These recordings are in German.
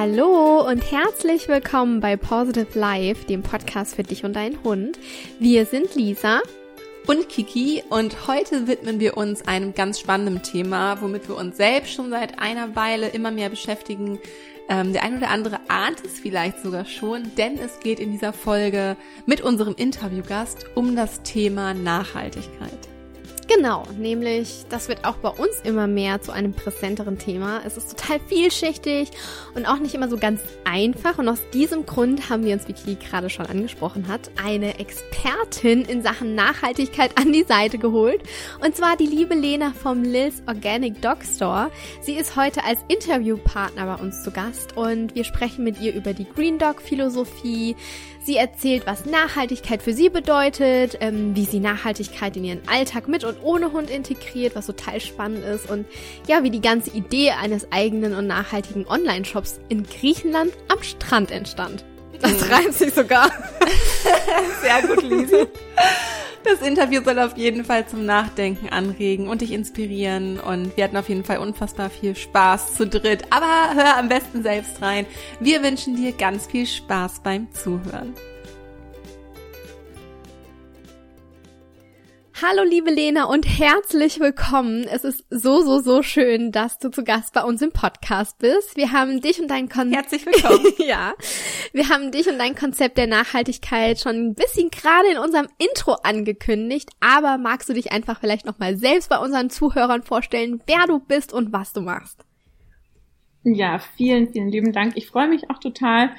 Hallo und herzlich willkommen bei Positive Life, dem Podcast für dich und deinen Hund. Wir sind Lisa und Kiki und heute widmen wir uns einem ganz spannenden Thema, womit wir uns selbst schon seit einer Weile immer mehr beschäftigen. Ähm, der ein oder andere ahnt es vielleicht sogar schon, denn es geht in dieser Folge mit unserem Interviewgast um das Thema Nachhaltigkeit. Genau, nämlich das wird auch bei uns immer mehr zu einem präsenteren Thema. Es ist total vielschichtig und auch nicht immer so ganz einfach. Und aus diesem Grund haben wir uns, wie Kili gerade schon angesprochen hat, eine Expertin in Sachen Nachhaltigkeit an die Seite geholt. Und zwar die liebe Lena vom Lils Organic Dog Store. Sie ist heute als Interviewpartner bei uns zu Gast und wir sprechen mit ihr über die Green Dog Philosophie, Sie erzählt, was Nachhaltigkeit für sie bedeutet, ähm, wie sie Nachhaltigkeit in ihren Alltag mit und ohne Hund integriert, was total spannend ist und ja, wie die ganze Idee eines eigenen und nachhaltigen Online-Shops in Griechenland am Strand entstand. Das mhm. reimt sich sogar. Sehr gut, Lisi. Das Interview soll auf jeden Fall zum Nachdenken anregen und dich inspirieren. Und wir hatten auf jeden Fall unfassbar viel Spaß zu dritt. Aber hör am besten selbst rein. Wir wünschen dir ganz viel Spaß beim Zuhören. Hallo liebe Lena und herzlich willkommen. Es ist so, so, so schön, dass du zu Gast bei uns im Podcast bist. Wir haben dich und dein Konzept. Herzlich willkommen. ja. Wir haben dich und dein Konzept der Nachhaltigkeit schon ein bisschen gerade in unserem Intro angekündigt, aber magst du dich einfach vielleicht nochmal selbst bei unseren Zuhörern vorstellen, wer du bist und was du machst? Ja, vielen, vielen lieben Dank. Ich freue mich auch total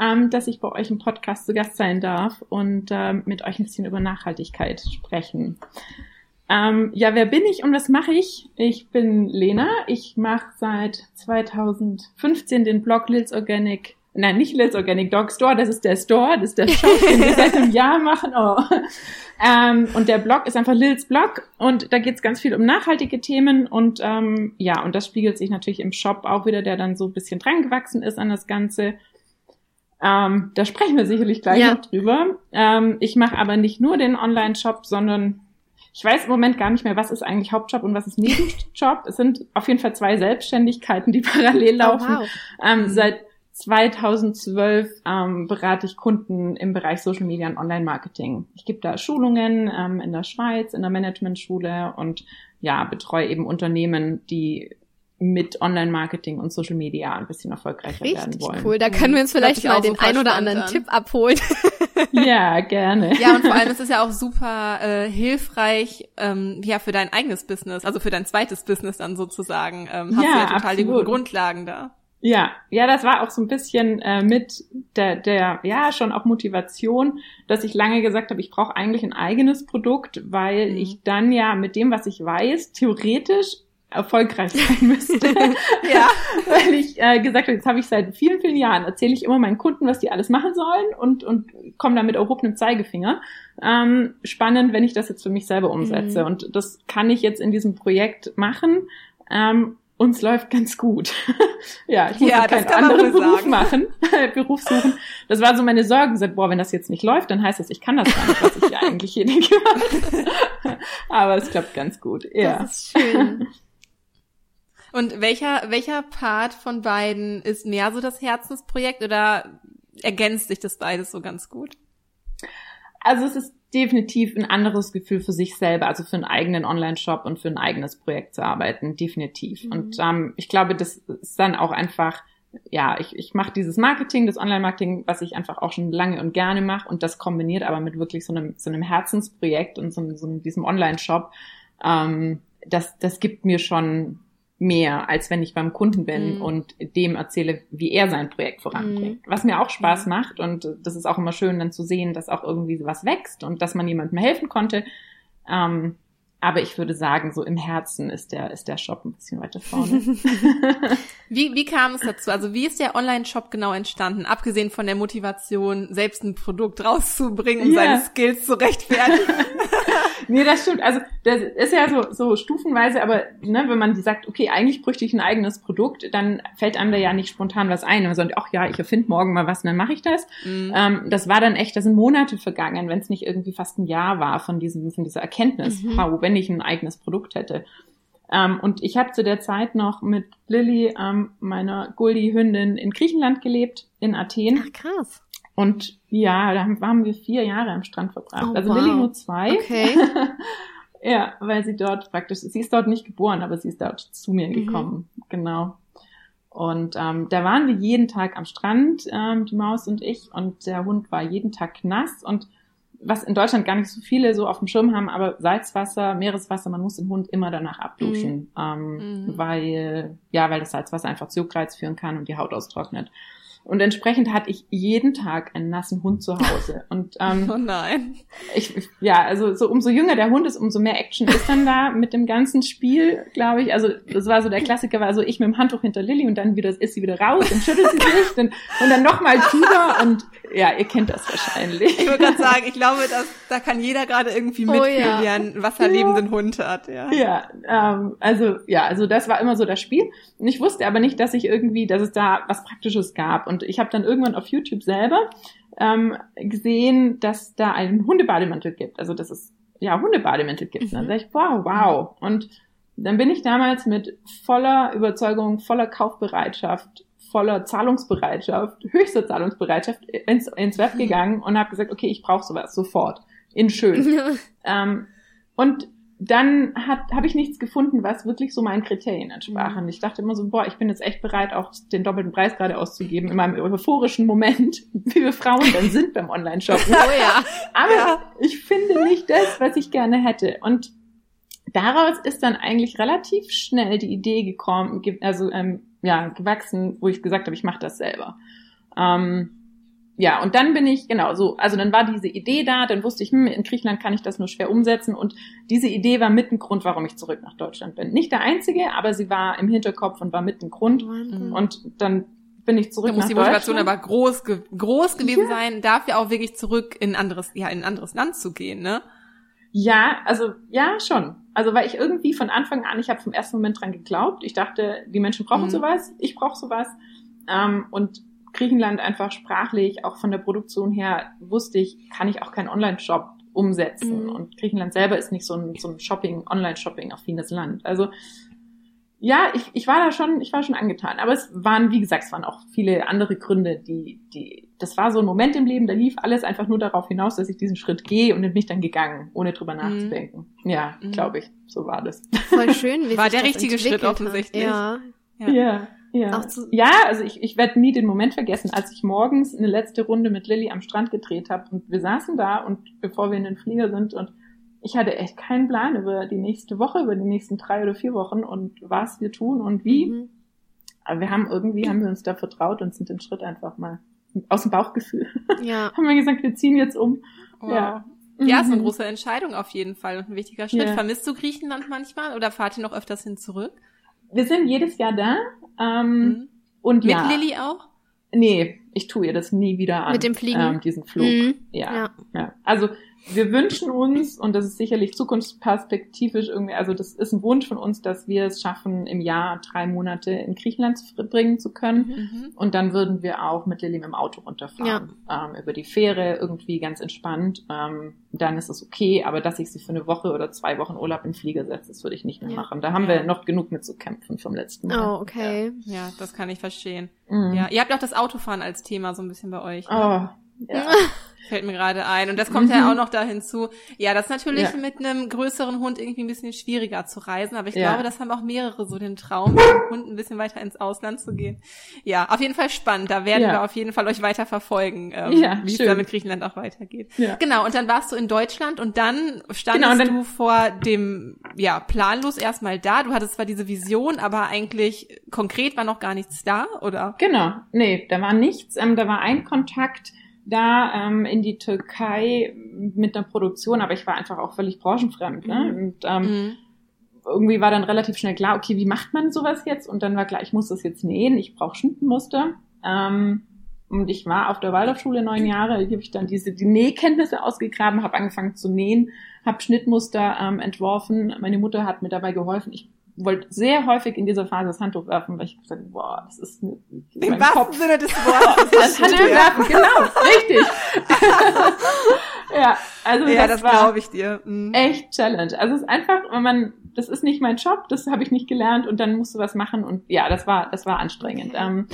ähm, dass ich bei euch im Podcast zu Gast sein darf und ähm, mit euch ein bisschen über Nachhaltigkeit sprechen. Ähm, ja, wer bin ich und was mache ich? Ich bin Lena. Ich mache seit 2015 den Blog Lils Organic Nein, nicht Lils Organic Dog Store, das ist der Store, das ist der Shop, den wir seit einem Jahr machen. Oh. Ähm, und der Blog ist einfach Lils Blog und da geht es ganz viel um nachhaltige Themen und ähm, ja, und das spiegelt sich natürlich im Shop auch wieder, der dann so ein bisschen dran gewachsen ist an das Ganze. Ähm, da sprechen wir sicherlich gleich ja. noch drüber. Ähm, ich mache aber nicht nur den Online-Shop, sondern ich weiß im Moment gar nicht mehr, was ist eigentlich Hauptjob und was ist Nebenjob. es sind auf jeden Fall zwei Selbstständigkeiten, die parallel oh, laufen. Oh, wow. ähm. Seit 2012 ähm, berate ich Kunden im Bereich Social Media und Online-Marketing. Ich gebe da Schulungen ähm, in der Schweiz, in der Managementschule und ja, betreue eben Unternehmen, die mit Online-Marketing und Social Media ein bisschen erfolgreicher Richtig werden wollen. cool. Da können wir uns vielleicht mal den ein oder anderen an. Tipp abholen. ja, gerne. Ja, und vor allem ist es ja auch super äh, hilfreich ähm, ja für dein eigenes Business, also für dein zweites Business dann sozusagen. Ähm, hast ja, du ja total absolut. die guten Grundlagen da. Ja, ja, das war auch so ein bisschen äh, mit der, der, ja, schon auch Motivation, dass ich lange gesagt habe, ich brauche eigentlich ein eigenes Produkt, weil mhm. ich dann ja mit dem, was ich weiß, theoretisch erfolgreich sein müsste. ja. Weil ich äh, gesagt habe, jetzt habe ich seit vielen, vielen Jahren, erzähle ich immer meinen Kunden, was die alles machen sollen und, und komme damit erhobenem Zeigefinger. Ähm, spannend, wenn ich das jetzt für mich selber umsetze. Mhm. Und das kann ich jetzt in diesem Projekt machen. Ähm, und es läuft ganz gut. ja, ich muss ja, keinen anderen Beruf sagen. machen, Beruf suchen. Das war so meine Sorgen. Ich boah, wenn das jetzt nicht läuft, dann heißt das, ich kann das gar nicht, was ich hier eigentlich hier denke. Aber es klappt ganz gut. Ja. Das ist schön. Und welcher, welcher Part von beiden ist mehr so das Herzensprojekt oder ergänzt sich das beides so ganz gut? Also es ist definitiv ein anderes Gefühl für sich selber, also für einen eigenen Online-Shop und für ein eigenes Projekt zu arbeiten, definitiv. Mhm. Und ähm, ich glaube, das ist dann auch einfach, ja, ich, ich mache dieses Marketing, das Online-Marketing, was ich einfach auch schon lange und gerne mache und das kombiniert aber mit wirklich so einem, so einem Herzensprojekt und so, so diesem Online-Shop. Ähm, das, das gibt mir schon mehr, als wenn ich beim Kunden bin mhm. und dem erzähle, wie er sein Projekt voranbringt. Mhm. Was mir auch Spaß mhm. macht und das ist auch immer schön dann zu sehen, dass auch irgendwie was wächst und dass man jemandem helfen konnte. Ähm, aber ich würde sagen, so im Herzen ist der, ist der Shop ein bisschen weiter vorne. wie, wie kam es dazu? Also wie ist der Online-Shop genau entstanden? Abgesehen von der Motivation, selbst ein Produkt rauszubringen, um yeah. seine Skills zu rechtfertigen. nee, das stimmt. Also das ist ja so, so stufenweise, aber ne, wenn man sagt, okay, eigentlich bräuchte ich ein eigenes Produkt, dann fällt einem da ja nicht spontan was ein. Man sagt, ach ja, ich erfinde morgen mal was und dann mache ich das. Mhm. Ähm, das war dann echt, da sind Monate vergangen, wenn es nicht irgendwie fast ein Jahr war von diesem, von dieser Erkenntnis, mhm. wow, wenn ich ein eigenes Produkt hätte. Ähm, und ich habe zu der Zeit noch mit Lilly, ähm, meiner Guldi-Hündin, in Griechenland gelebt, in Athen. Ach, krass. Und ja, da haben wir vier Jahre am Strand verbracht. Oh, also wow. Lilly nur zwei. Okay. ja, weil sie dort praktisch, sie ist dort nicht geboren, aber sie ist dort zu mir mhm. gekommen. Genau. Und ähm, da waren wir jeden Tag am Strand, ähm, die Maus und ich, und der Hund war jeden Tag nass und was in Deutschland gar nicht so viele so auf dem Schirm haben, aber Salzwasser, Meereswasser, man muss den Hund immer danach abduschen, mhm. Ähm, mhm. weil ja, weil das Salzwasser einfach zu Juckreiz führen kann und die Haut austrocknet. Und entsprechend hatte ich jeden Tag einen nassen Hund zu Hause. Und ähm, oh nein. Ich, ja, also so umso jünger der Hund ist, umso mehr Action ist dann da mit dem ganzen Spiel, glaube ich. Also das war so der Klassiker, war so ich mit dem Handtuch hinter Lilly und dann wieder ist sie wieder raus und schüttelt sie sich und, und dann nochmal Fieber und ja, ihr kennt das wahrscheinlich. Ich würde gerade sagen, ich glaube, dass, da kann jeder gerade irgendwie mitfühlen, oh, ja. ein wasserlebenden ja. Hund hat. Ja, ja ähm, also ja, also das war immer so das Spiel. Und ich wusste aber nicht, dass ich irgendwie, dass es da was Praktisches gab. Und ich habe dann irgendwann auf YouTube selber ähm, gesehen, dass da einen Hundebademantel gibt. Also dass es ja Hundebademantel gibt. Mhm. dann dachte ich, wow, wow. Und dann bin ich damals mit voller Überzeugung, voller Kaufbereitschaft voller Zahlungsbereitschaft, höchster Zahlungsbereitschaft ins, ins Web gegangen und habe gesagt, okay, ich brauche sowas sofort, in schön. ähm, und dann habe ich nichts gefunden, was wirklich so meinen Kriterien entsprach. Und ich dachte immer so, boah, ich bin jetzt echt bereit, auch den doppelten Preis gerade auszugeben in meinem euphorischen Moment, wie wir Frauen dann sind beim Online-Shoppen. Oh ja. Aber ja. ich finde nicht das, was ich gerne hätte. Und daraus ist dann eigentlich relativ schnell die Idee gekommen, also ähm, ja, gewachsen, wo ich gesagt habe, ich mache das selber. Ähm, ja, und dann bin ich, genau, so, also dann war diese Idee da, dann wusste ich, hm, in Griechenland kann ich das nur schwer umsetzen und diese Idee war mit ein Grund, warum ich zurück nach Deutschland bin. Nicht der einzige, aber sie war im Hinterkopf und war mit ein Grund. Mhm. Und dann bin ich zurück da muss nach die Motivation aber groß, groß gewesen ja. sein, dafür auch wirklich zurück in ein anderes, ja, in ein anderes Land zu gehen, ne? Ja, also ja, schon. Also weil ich irgendwie von Anfang an, ich habe vom ersten Moment dran geglaubt. Ich dachte, die Menschen brauchen mhm. sowas, ich brauche sowas. Ähm, und Griechenland einfach sprachlich, auch von der Produktion her, wusste ich, kann ich auch keinen Online-Shop umsetzen. Mhm. Und Griechenland selber ist nicht so ein, so ein Shopping, Online-Shopping-affines Land. Also ja, ich, ich war da schon, ich war schon angetan. Aber es waren, wie gesagt, es waren auch viele andere Gründe, die, die, das war so ein Moment im Leben, da lief alles einfach nur darauf hinaus, dass ich diesen Schritt gehe und bin mich dann gegangen, ohne drüber mhm. nachzudenken. Ja, mhm. glaube ich, so war das. Voll schön, wie War der richtige Schritt offensichtlich. Ja. Ja. ja. Ja, ja also ich, ich werde nie den Moment vergessen, als ich morgens eine letzte Runde mit Lilly am Strand gedreht habe und wir saßen da und bevor wir in den Flieger sind und ich hatte echt keinen Plan über die nächste Woche, über die nächsten drei oder vier Wochen und was wir tun und wie. Mhm. Aber wir haben irgendwie, haben wir uns da vertraut und sind den Schritt einfach mal aus dem Bauchgefühl. Ja. haben wir gesagt, wir ziehen jetzt um. Wow. Ja. Ja, ist eine mhm. große Entscheidung auf jeden Fall und ein wichtiger Schritt. Ja. Vermisst du Griechenland manchmal oder fahrt ihr noch öfters hin zurück? Wir sind jedes Jahr da. Ähm, mhm. und Mit ja. Lilly auch? Nee, ich tue ihr das nie wieder an. Mit dem Fliegen? Ähm, diesen Flug. Mhm. Ja, ja. ja. Also wir wünschen uns, und das ist sicherlich zukunftsperspektivisch irgendwie, also das ist ein Wunsch von uns, dass wir es schaffen, im Jahr drei Monate in Griechenland zu bringen zu können. Mhm. Und dann würden wir auch mit Lilly dem Auto runterfahren. Ja. Ähm, über die Fähre, irgendwie ganz entspannt. Ähm, dann ist es okay, aber dass ich sie für eine Woche oder zwei Wochen Urlaub in den Flieger setze, das würde ich nicht mehr ja. machen. Da haben wir noch genug mit zu kämpfen vom letzten Mal. Oh, okay. Ja, ja das kann ich verstehen. Mhm. Ja, ihr habt auch das Autofahren als Thema so ein bisschen bei euch. Oh, ja. Fällt mir gerade ein. Und das kommt mhm. ja auch noch da hinzu. Ja, das ist natürlich ja. mit einem größeren Hund irgendwie ein bisschen schwieriger zu reisen. Aber ich ja. glaube, das haben auch mehrere so den Traum, mit dem Hund ein bisschen weiter ins Ausland zu gehen. Ja, auf jeden Fall spannend. Da werden ja. wir auf jeden Fall euch weiter verfolgen, ähm, wie es da mit Griechenland auch weitergeht. Genau. Und dann warst du in Deutschland und dann standest genau, und dann, du vor dem, ja, planlos erstmal da. Du hattest zwar diese Vision, aber eigentlich konkret war noch gar nichts da, oder? Genau. Nee, da war nichts. Ähm, da war ein Kontakt, da ähm, in die Türkei mit einer Produktion, aber ich war einfach auch völlig branchenfremd. Ne? Mhm. Und ähm, mhm. irgendwie war dann relativ schnell klar, okay, wie macht man sowas jetzt? Und dann war klar, ich muss das jetzt nähen, ich brauche Schnittenmuster. Ähm, und ich war auf der Waldorfschule neun Jahre, hier habe ich dann diese die Nähkenntnisse ausgegraben, habe angefangen zu nähen, habe Schnittmuster ähm, entworfen. Meine Mutter hat mir dabei geholfen. Ich wollte sehr häufig in dieser Phase das Handtuch werfen, weil ich gesagt habe, boah, das ist mir, Im wahrsten Kopf. Sinne des Wortes. Das Handtuch werfen, genau, richtig. ja, also ja, das, das war glaube ich dir. Mhm. echt Challenge. Also es ist einfach, wenn man, das ist nicht mein Job, das habe ich nicht gelernt und dann musst du was machen und ja, das war, das war anstrengend. Ähm,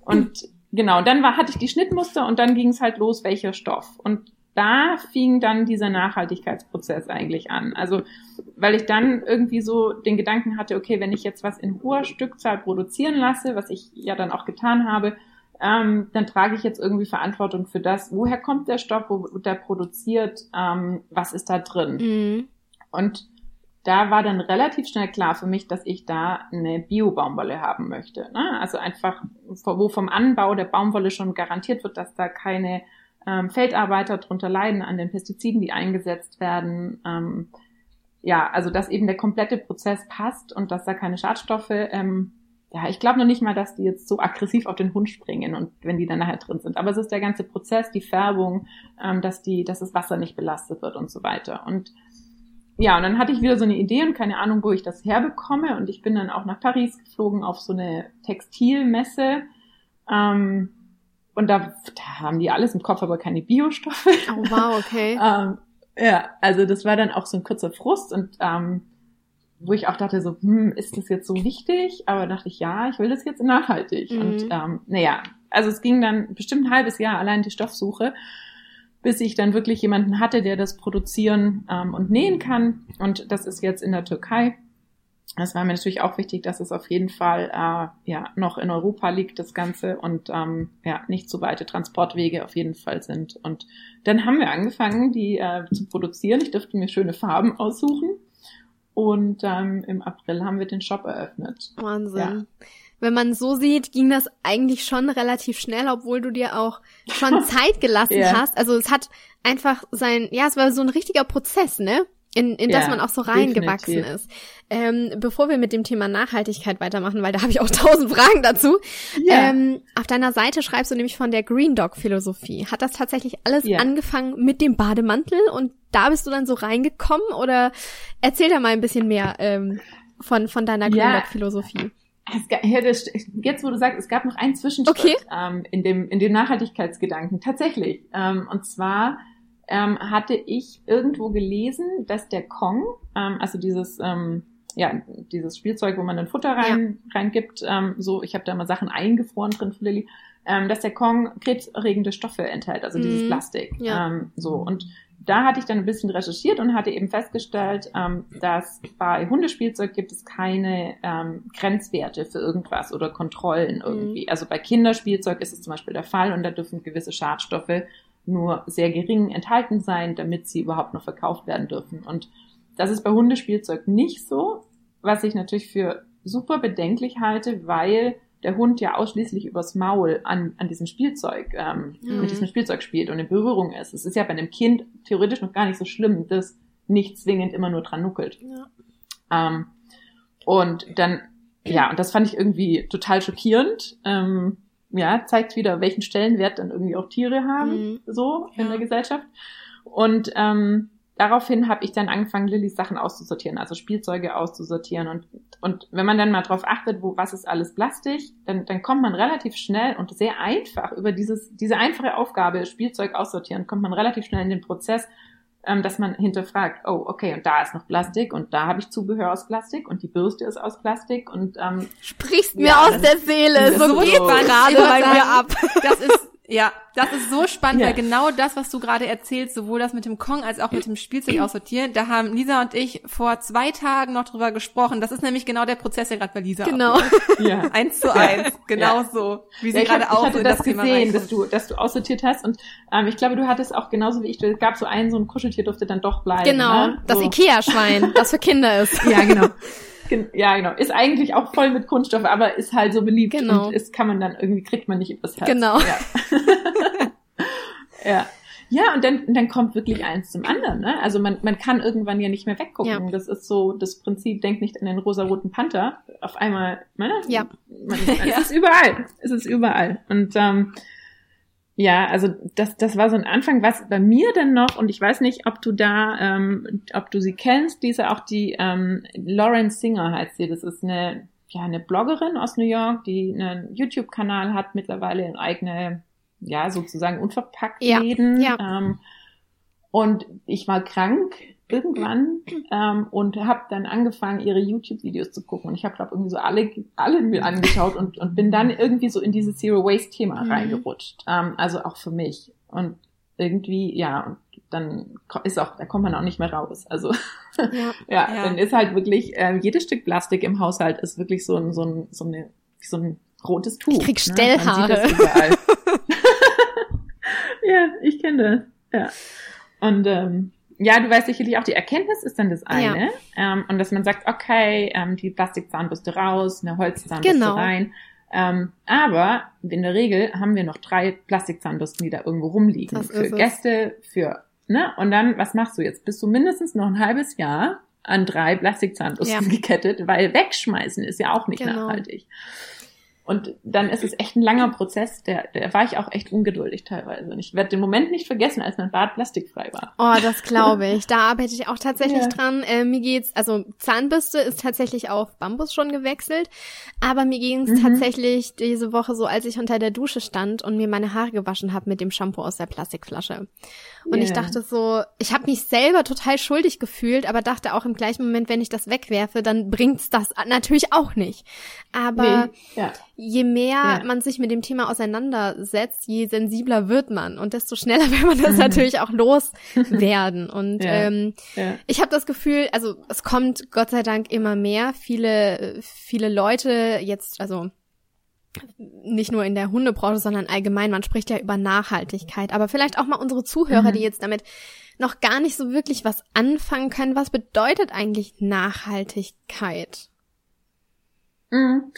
und genau, dann war, hatte ich die Schnittmuster und dann ging es halt los, welcher Stoff. Und da fing dann dieser Nachhaltigkeitsprozess eigentlich an. Also, weil ich dann irgendwie so den Gedanken hatte, okay, wenn ich jetzt was in hoher Stückzahl produzieren lasse, was ich ja dann auch getan habe, ähm, dann trage ich jetzt irgendwie Verantwortung für das, woher kommt der Stoff, wo wird der produziert, ähm, was ist da drin. Mhm. Und da war dann relativ schnell klar für mich, dass ich da eine Bio-Baumwolle haben möchte. Ne? Also einfach, wo vom Anbau der Baumwolle schon garantiert wird, dass da keine ähm, Feldarbeiter drunter leiden an den Pestiziden, die eingesetzt werden. Ähm, ja, also dass eben der komplette Prozess passt und dass da keine Schadstoffe, ähm, ja, ich glaube noch nicht mal, dass die jetzt so aggressiv auf den Hund springen und wenn die dann nachher drin sind. Aber es ist der ganze Prozess, die Färbung, ähm, dass die, dass das Wasser nicht belastet wird und so weiter. Und ja, und dann hatte ich wieder so eine Idee und keine Ahnung, wo ich das herbekomme. Und ich bin dann auch nach Paris geflogen auf so eine Textilmesse. Ähm, und da, da haben die alles im Kopf, aber keine Biostoffe. Oh wow, okay. ähm, ja, also das war dann auch so ein kurzer Frust und ähm, wo ich auch dachte so, hm, ist das jetzt so wichtig? Aber dachte ich, ja, ich will das jetzt nachhaltig. Mhm. Und ähm, naja, also es ging dann bestimmt ein halbes Jahr allein die Stoffsuche, bis ich dann wirklich jemanden hatte, der das produzieren ähm, und nähen kann. Und das ist jetzt in der Türkei. Es war mir natürlich auch wichtig, dass es auf jeden Fall äh, ja noch in Europa liegt, das Ganze, und ähm, ja, nicht zu weite Transportwege auf jeden Fall sind. Und dann haben wir angefangen, die äh, zu produzieren. Ich durfte mir schöne Farben aussuchen. Und ähm, im April haben wir den Shop eröffnet. Wahnsinn. Ja. Wenn man so sieht, ging das eigentlich schon relativ schnell, obwohl du dir auch schon Zeit gelassen Ja. hast. Also es hat einfach sein, ja, es war so ein richtiger Prozess, ne? In, in das Ja, man auch so reingewachsen definitiv. ist. Ähm, bevor wir mit dem Thema Nachhaltigkeit weitermachen, weil da habe ich auch tausend Fragen dazu. Ja. Ähm, auf deiner Seite schreibst du nämlich von der Green Dog Philosophie. Hat das tatsächlich alles Ja. angefangen mit dem Bademantel und da bist du dann so reingekommen oder erzähl da mal ein bisschen mehr ähm, von, von deiner Green. Dog Philosophie. Es ga- ja, das, jetzt, wo du sagst, es gab noch einen Zwischenschritt Okay. ähm, in, dem, in dem Nachhaltigkeitsgedanken. Tatsächlich. Ähm, und zwar ähm, hatte ich irgendwo gelesen, dass der Kong, ähm, also dieses, ähm, ja, dieses Spielzeug, wo man dann Futter rein, reingibt, ähm, so, ich habe da mal Sachen eingefroren drin für Lilly, ähm, dass der Kong krebserregende Stoffe enthält, also dieses Mhm. Plastik. Ja. Ähm, so, und da hatte ich dann ein bisschen recherchiert und hatte eben festgestellt, ähm, dass bei Hundespielzeug gibt es keine ähm, Grenzwerte für irgendwas oder Kontrollen irgendwie. Also bei Kinderspielzeug ist es zum Beispiel der Fall und da dürfen gewisse Schadstoffe nur sehr gering enthalten sein, damit sie überhaupt noch verkauft werden dürfen. Und das ist bei Hundespielzeug nicht so, was ich natürlich für super bedenklich halte, weil der Hund ja ausschließlich übers Maul an, an diesem Spielzeug, ähm, Mhm. mit diesem Spielzeug spielt und in Berührung ist. Es ist ja bei einem Kind theoretisch noch gar nicht so schlimm, das nicht zwingend immer nur dran nuckelt. Ja. Ähm, und dann, ja, und das fand ich irgendwie total schockierend. Ähm, ja, zeigt wieder, welchen Stellenwert dann irgendwie auch Tiere haben, Mhm. so in Ja. der Gesellschaft. Und ähm, daraufhin habe ich dann angefangen, Lillys Sachen auszusortieren, also Spielzeuge auszusortieren. Und, und wenn man dann mal drauf achtet, wo was ist alles Plastik, dann, dann kommt man relativ schnell und sehr einfach über dieses, diese einfache Aufgabe, Spielzeug aussortieren, kommt man relativ schnell in den Prozess, ähm, dass man hinterfragt, oh, okay, und da ist noch Plastik und da habe ich Zubehör aus Plastik und die Bürste ist aus Plastik und ähm, Sprichst mir Ja, aus das- der Seele. So geht's so gerade bei mir ab. Das ist, ja, das ist so spannend, Ja. weil genau das, was du gerade erzählst, sowohl das mit dem Kong als auch mit dem Spielzeug aussortieren, da haben Lisa und ich vor zwei Tagen noch drüber gesprochen. Das ist nämlich genau der Prozess, der gerade bei Lisa Genau. ja. Eins zu eins. Genau so. Wie sie Ja, gerade hab, ich auch hatte so in das, das Thema gesehen, dass du, dass du aussortiert hast und ähm, ich glaube, du hattest auch genauso wie ich, es gab so einen, so ein Kuscheltier durfte dann doch bleiben. Genau. ne? Das so. Ikea-Schwein, das für Kinder ist. Ja, genau. Ja, genau. Ist eigentlich auch voll mit Kunststoff, aber ist halt so beliebt Genau. und ist, kann man dann irgendwie, kriegt man nicht übers Herz. Genau. Ja. ja. Ja, und dann, dann kommt wirklich eins zum anderen. Ne? Also man, man kann irgendwann ja nicht mehr weggucken. Ja. Das ist so das Prinzip, denk nicht an den rosaroten Panther. Auf einmal, ne? Ja. Man, es ist überall. Es ist überall. Und ähm, ja, also das, das war so ein Anfang, was bei mir dann noch, und ich weiß nicht, ob du da, ähm, ob du sie kennst, diese auch die ähm, Lauren Singer heißt sie. Das ist eine, ja, eine Bloggerin aus New York, die einen YouTube-Kanal hat, mittlerweile in eigene, ja, sozusagen unverpackt Läden. Ja, ja. Ähm, und ich war krank irgendwann ähm, und habe dann angefangen, ihre YouTube-Videos zu gucken. Und ich habe, glaube irgendwie so alle, alle mir angeschaut und, und bin dann irgendwie so in dieses Zero-Waste-Thema mhm. reingerutscht. Ähm, also auch für mich. Und irgendwie, ja, und dann ist auch, da kommt man auch nicht mehr raus. Also ja, ja, ja. dann ist halt wirklich, äh, jedes Stück Plastik im Haushalt ist wirklich so ein, so ein, so eine, so ein rotes Tuch. Ich krieg ne? Stellhaare. Ne? ja, ich kenne das. Ja. Und ähm, ja, du weißt sicherlich auch, die Erkenntnis ist dann das eine. Ja. Ähm, und dass man sagt, okay, ähm, die Plastikzahnbürste raus, eine Holzzahnbürste genau. rein. Ähm, aber in der Regel haben wir noch drei Plastikzahnbürsten, die da irgendwo rumliegen. Das für Gäste, für, ne? Und dann, was machst du jetzt? Bist du mindestens noch ein halbes Jahr an drei Plastikzahnbürsten ja. gekettet, weil wegschmeißen ist ja auch nicht genau. nachhaltig. Und dann ist es echt ein langer Prozess, der, der war ich auch echt ungeduldig teilweise. Und ich werde den Moment nicht vergessen, als mein Bart plastikfrei war. Oh, das glaube ich. Da arbeite ich auch tatsächlich ja. dran. Äh, mir geht's, also Zahnbürste ist tatsächlich auf Bambus schon gewechselt, aber mir ging's mhm. tatsächlich diese Woche so, als ich unter der Dusche stand und mir meine Haare gewaschen habe mit dem Shampoo aus der Plastikflasche. Und yeah. ich dachte so, ich habe mich selber total schuldig gefühlt, aber dachte auch im gleichen Moment, wenn ich das wegwerfe, dann bringt's das natürlich auch nicht. Aber nee. ja. je mehr ja. man sich mit dem Thema auseinandersetzt, je sensibler wird man und desto schneller will man das mhm. natürlich auch loswerden. Und ja. Ähm, ich habe das Gefühl, also es kommt Gott sei Dank immer mehr. Viele, viele Leute jetzt, also nicht nur in der Hundebranche, sondern allgemein, man spricht ja über Nachhaltigkeit, aber vielleicht auch mal unsere Zuhörer, mhm. die jetzt damit noch gar nicht so wirklich was anfangen können. Was bedeutet eigentlich Nachhaltigkeit? Mhm.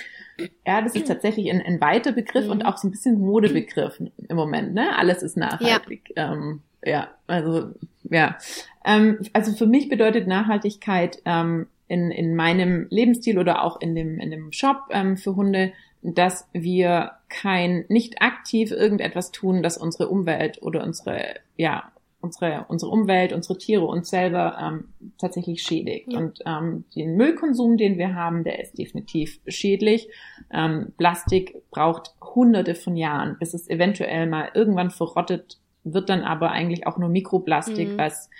Ja, das ist tatsächlich ein, ein weiter Begriff mhm. und auch so ein bisschen Modebegriff im Moment, ne? Alles ist nachhaltig. Ja, ähm, ja also, ja. Ähm, also für mich bedeutet Nachhaltigkeit ähm, in, in meinem Lebensstil oder auch in dem, in dem Shop ähm, für Hunde dass wir kein, nicht aktiv irgendetwas tun, das unsere Umwelt oder unsere, ja, unsere, unsere Umwelt, unsere Tiere, uns selber ähm, tatsächlich schädigt. Ja. Und ähm, den Müllkonsum, den wir haben, der ist definitiv schädlich. Ähm, Plastik braucht hunderte von Jahren, bis es eventuell mal irgendwann verrottet, wird dann aber eigentlich auch nur Mikroplastik, mhm. was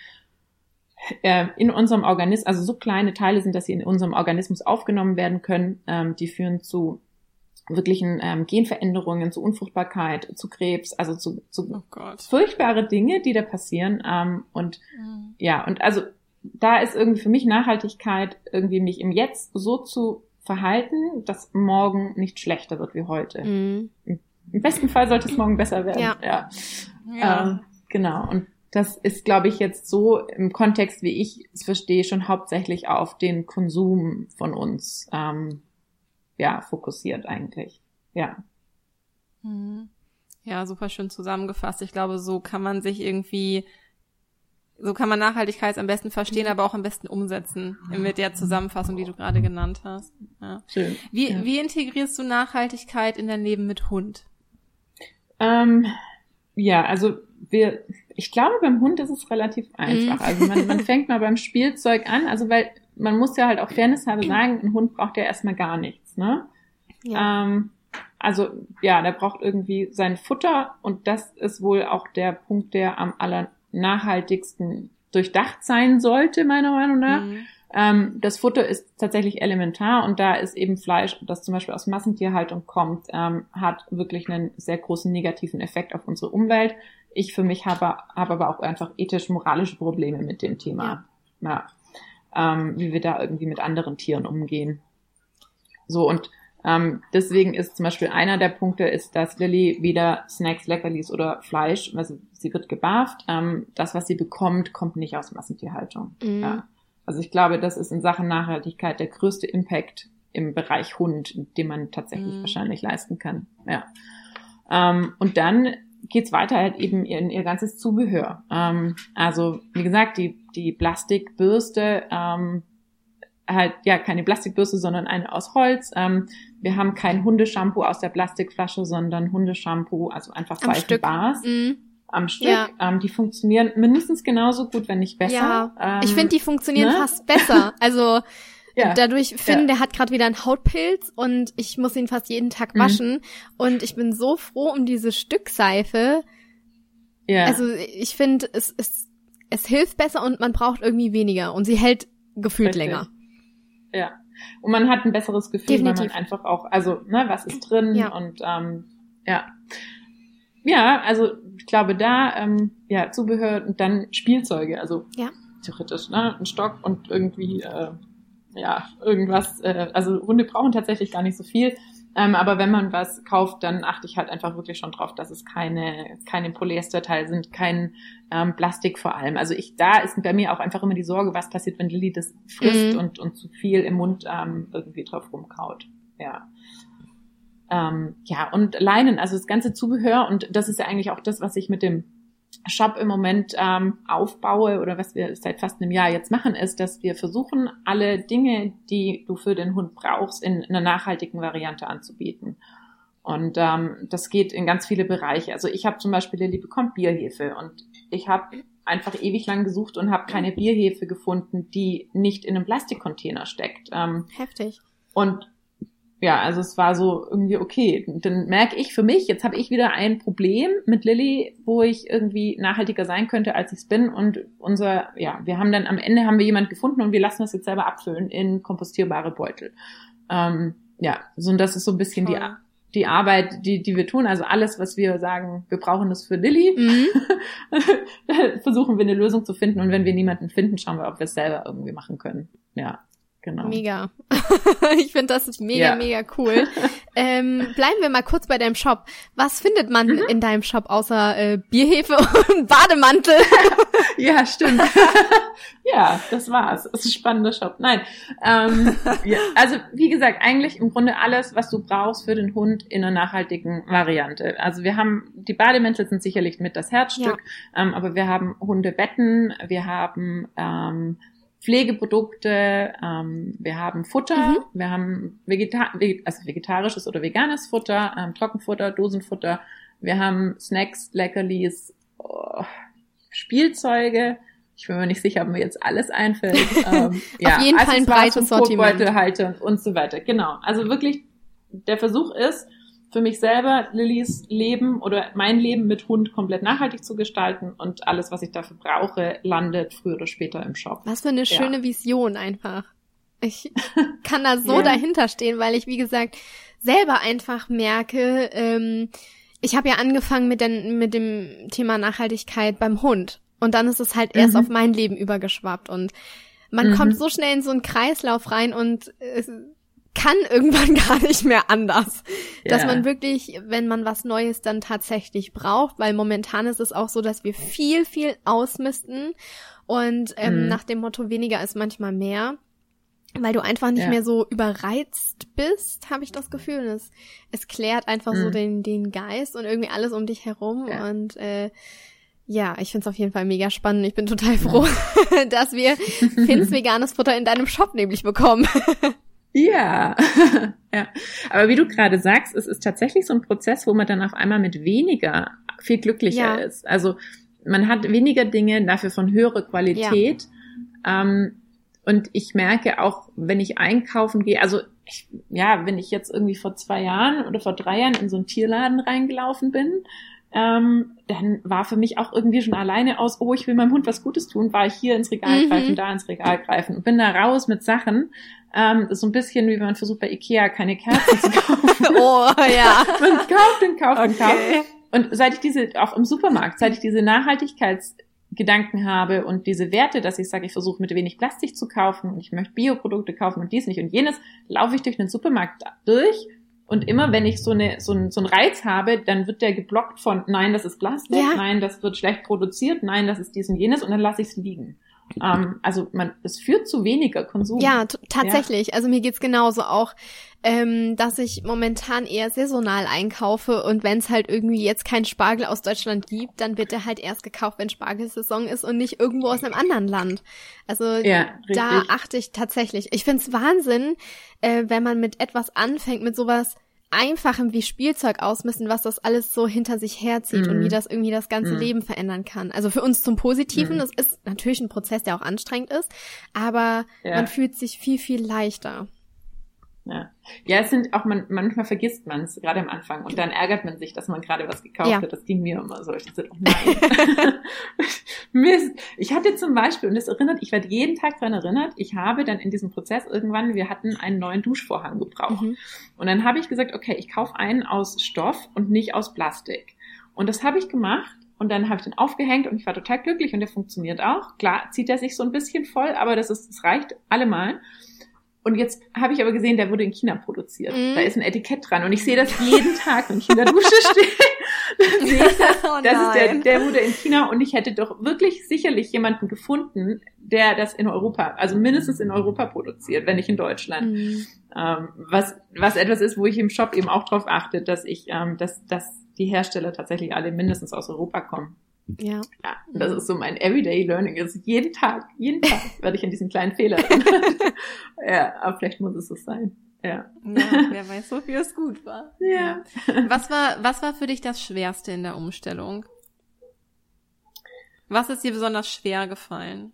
äh, in unserem Organismus, also so kleine Teile sind, dass sie in unserem Organismus aufgenommen werden können, ähm, die führen zu wirklichen ähm, Genveränderungen, zu Unfruchtbarkeit, zu Krebs, also zu, zu oh furchtbare Dinge, die da passieren. Ähm, und mhm. ja, und also da ist irgendwie für mich Nachhaltigkeit, irgendwie mich im Jetzt so zu verhalten, dass morgen nicht schlechter wird wie heute. Mhm. Im besten Fall sollte es morgen besser werden. Ja. ja. ja. Ähm, genau. Und das ist, glaube ich, jetzt so im Kontext, wie ich es verstehe, schon hauptsächlich auf den Konsum von uns ähm, ja, fokussiert eigentlich. Ja. Mhm. Ja, super schön zusammengefasst. Ich glaube, so kann man sich irgendwie, so kann man Nachhaltigkeit am besten verstehen, aber auch am besten umsetzen mit der Zusammenfassung, die du gerade genannt hast. Ja. Schön. Wie, ja. wie integrierst du Nachhaltigkeit in dein Leben mit Hund? Ähm, ja, also wir, ich glaube, beim Hund ist es relativ einfach. Mhm. Also man, man fängt mal beim Spielzeug an, also weil man muss ja halt auch Fairness haben sagen, ein Hund braucht ja erstmal gar nichts, ne? Ja. Ähm, also ja, der braucht irgendwie sein Futter und das ist wohl auch der Punkt, der am allernachhaltigsten durchdacht sein sollte, meiner Meinung nach. Mhm. Ähm, das Futter ist tatsächlich elementar und da ist eben Fleisch, das zum Beispiel aus Massentierhaltung kommt, ähm, hat wirklich einen sehr großen negativen Effekt auf unsere Umwelt. Ich für mich habe, habe aber auch einfach ethisch-moralische Probleme mit dem Thema. Ja. ja ähm, wie wir da irgendwie mit anderen Tieren umgehen. So und ähm, deswegen ist zum Beispiel einer der Punkte ist, dass Lilly weder Snacks, Leckerlis oder Fleisch, also sie wird gebarft, ähm, das, was sie bekommt, kommt nicht aus Massentierhaltung. Mhm. Ja. Also ich glaube, das ist in Sachen Nachhaltigkeit der größte Impact im Bereich Hund, den man tatsächlich mhm. wahrscheinlich leisten kann. Ja. Ähm, und dann geht's weiter halt eben in ihr ganzes Zubehör. Ähm, also wie gesagt, die, die Plastikbürste, ähm, halt ja keine Plastikbürste, sondern eine aus Holz. Ähm, wir haben kein Hundeshampoo aus der Plastikflasche, sondern Hundeshampoo, also einfach Bars. Mhm am Stück. Ja. Ähm, die funktionieren mindestens genauso gut, wenn nicht besser. Ja, ähm, ich finde, die funktionieren ne? fast besser. Also ja. dadurch, Finn, ja. der hat gerade wieder einen Hautpilz und ich muss ihn fast jeden Tag mhm. waschen. Mhm. Und ich bin so froh um diese Stückseife. Ja. Also ich finde, es, es, es hilft besser und man braucht irgendwie weniger. Und sie hält gefühlt Richtig. länger. Ja. Und man hat ein besseres Gefühl, Definitiv. weil man einfach auch, also, ne, was ist drin ja. und ähm, ja. Ja, also ich glaube da, ähm, ja, Zubehör und dann Spielzeuge, also ja. theoretisch, ne? Ein Stock und irgendwie, äh, ja, irgendwas, äh, also Hunde brauchen tatsächlich gar nicht so viel. Ähm, aber wenn man was kauft, dann achte ich halt einfach wirklich schon drauf, dass es keine, keine Polyesterteile sind, kein ähm, Plastik vor allem. Also ich, da ist bei mir auch einfach immer die Sorge, was passiert, wenn Lilly das frisst mhm. und, und zu viel im Mund ähm, irgendwie drauf rumkaut. Ja. Ähm, ja, und Leinen, also das ganze Zubehör, und das ist ja eigentlich auch das, was ich mit dem Shop im Moment ähm, aufbaue oder was wir seit fast einem Jahr jetzt machen, ist, dass wir versuchen, alle Dinge, die du für den Hund brauchst, in, in einer nachhaltigen Variante anzubieten. Und ähm, das geht in ganz viele Bereiche. Also ich habe zum Beispiel, Lilly bekommt Bierhefe und ich habe einfach ewig lang gesucht und habe keine Bierhefe gefunden, die nicht in einem Plastikcontainer steckt. Ähm, Heftig. Und ja, also es war so irgendwie okay. Dann merke ich für mich, jetzt habe ich wieder ein Problem mit Lilly, wo ich irgendwie nachhaltiger sein könnte, als ich es bin. Und unser, ja, wir haben dann am Ende haben wir jemand gefunden und wir lassen das jetzt selber abfüllen in kompostierbare Beutel. Ähm, ja, so und das ist so ein bisschen die die Arbeit, die, die wir tun, also alles, was wir sagen, wir brauchen das für Lilly, mhm. versuchen wir eine Lösung zu finden und wenn wir niemanden finden, schauen wir, ob wir es selber irgendwie machen können. Ja. Genau. Mega. ich finde das ist mega, ja. mega cool. ähm, bleiben wir mal kurz bei deinem Shop. Was findet man mhm. in deinem Shop außer äh, Bierhefe und Bademantel? ja, stimmt. ja, das war's. Das ist ein spannender Shop. Nein. Ähm, ja, also wie gesagt, eigentlich im Grunde alles, was du brauchst für den Hund in einer nachhaltigen Variante. Also wir haben, die Bademäntel sind sicherlich mit das Herzstück, ja. ähm, aber wir haben Hundebetten, wir haben ähm, Pflegeprodukte, ähm, wir haben Futter, mhm. wir haben Vegeta also vegetarisches oder veganes Futter, ähm, Trockenfutter, Dosenfutter, wir haben Snacks, Leckerlis, oh, Spielzeuge. Ich bin mir nicht sicher, ob mir jetzt alles einfällt. Ähm, ja, Auf jeden Fall ein breites Sortiment. Halter und so weiter. Genau. Also wirklich, der Versuch ist, für mich selber Lillys Leben oder mein Leben mit Hund komplett nachhaltig zu gestalten und alles, was ich dafür brauche, landet früher oder später im Shop. Was für eine schöne ja. Vision einfach. Ich kann da so ja. dahinter stehen, weil ich, wie gesagt, selber einfach merke, ähm, ich habe ja angefangen mit, den, mit dem Thema Nachhaltigkeit beim Hund. Und dann ist es halt erst mhm. auf mein Leben übergeschwappt. Und man mhm. kommt so schnell in so einen Kreislauf rein und es, kann irgendwann gar nicht mehr anders. Yeah. Dass man wirklich, wenn man was Neues dann tatsächlich braucht, weil momentan ist es auch so, dass wir viel, viel ausmisten und ähm, mm. nach dem Motto weniger ist manchmal mehr. Weil du einfach nicht ja. mehr so überreizt bist, habe ich das Gefühl. Es, es klärt einfach mm. so mhm. den, den Geist und irgendwie alles um dich herum. Ja. Und äh, ja, ich find's auf jeden Fall mega spannend. Ich bin total froh, dass wir Finns veganes Futter in deinem Shop nämlich bekommen. Ja, ja. Aber wie du gerade sagst, es ist tatsächlich so ein Prozess, wo man dann auf einmal mit weniger viel glücklicher ja. ist. Also man hat weniger Dinge, dafür von höherer Qualität. Ja. Ähm, und ich merke auch, wenn ich einkaufen gehe, also ich, ja, wenn ich jetzt irgendwie vor zwei Jahren oder vor drei Jahren in so einen Tierladen reingelaufen bin, ähm, dann war für mich auch irgendwie schon alleine aus, oh, ich will meinem Hund was Gutes tun, war ich hier ins Regal mhm. greifen, da ins Regal greifen und bin da raus mit Sachen, ähm, das ist so ein bisschen wie wenn man versucht bei Ikea keine Kerzen zu kaufen. oh, ja. man kauft und kauft okay. und kauft. Und seit ich diese, auch im Supermarkt, seit ich diese Nachhaltigkeitsgedanken habe und diese Werte, dass ich sage, ich versuche mit wenig Plastik zu kaufen und ich möchte Bioprodukte kaufen und dies nicht und jenes, laufe ich durch den Supermarkt durch und immer wenn ich so, eine, so, ein, so einen Reiz habe, dann wird der geblockt von, nein, das ist Plastik, ja. nein, das wird schlecht produziert, nein, das ist dies und jenes und dann lasse ich es liegen. Ähm, also man, es führt zu weniger Konsum. Ja, tatsächlich. Ja. Also mir geht's genauso auch, ähm, dass ich momentan eher saisonal einkaufe und wenn es halt irgendwie jetzt kein Spargel aus Deutschland gibt, dann wird er halt erst gekauft, wenn Spargelsaison ist und nicht irgendwo aus einem anderen Land. Also ja, da achte ich tatsächlich. Ich find's Wahnsinn, äh, wenn man mit etwas anfängt, mit sowas Einfachem wie Spielzeug ausmessen, was das alles so hinter sich herzieht mm. und wie mhm. das irgendwie das ganze mm. Leben verändern kann. Also für uns zum Positiven, mm. das ist natürlich ein Prozess, der auch anstrengend ist, aber ja. man fühlt sich viel, viel leichter. Ja. ja, es sind auch, man, manchmal vergisst man es, gerade am Anfang, und dann ärgert man sich, dass man gerade was gekauft ja. hat. Das ging mir immer so. Ich dachte, oh nein. Mist. Ich hatte zum Beispiel, und das erinnert, ich werde jeden Tag daran erinnert, ich habe dann in diesem Prozess irgendwann, wir hatten einen neuen Duschvorhang gebraucht. Mhm. Und dann habe ich gesagt, okay, ich kaufe einen aus Stoff und nicht aus Plastik. Und das habe ich gemacht. Und dann habe ich den aufgehängt und ich war total glücklich und der funktioniert auch. Klar zieht er sich so ein bisschen voll, aber das ist, das reicht allemal. Und jetzt habe ich aber gesehen, der wurde in China produziert. Mm. Da ist ein Etikett dran. Und ich sehe das jeden Tag, wenn ich in der Dusche stehe. sehe ich das. Oh das ist der, der wurde in China. Und ich hätte doch wirklich sicherlich jemanden gefunden, der das in Europa, also mindestens in Europa produziert, wenn nicht in Deutschland. Mm. Ähm, was, was etwas ist, wo ich im Shop eben auch drauf achte, dass ich, ähm, dass, dass die Hersteller tatsächlich alle mindestens aus Europa kommen. Ja. ja. Das ist so mein Everyday Learning. Also jeden Tag, jeden Tag werde ich an diesen kleinen Fehler ja, aber vielleicht muss es so sein. Ja. ja. Wer weiß, wofür es gut war. Ja. Was war, was war für dich das Schwerste in der Umstellung? Was ist dir besonders schwer gefallen?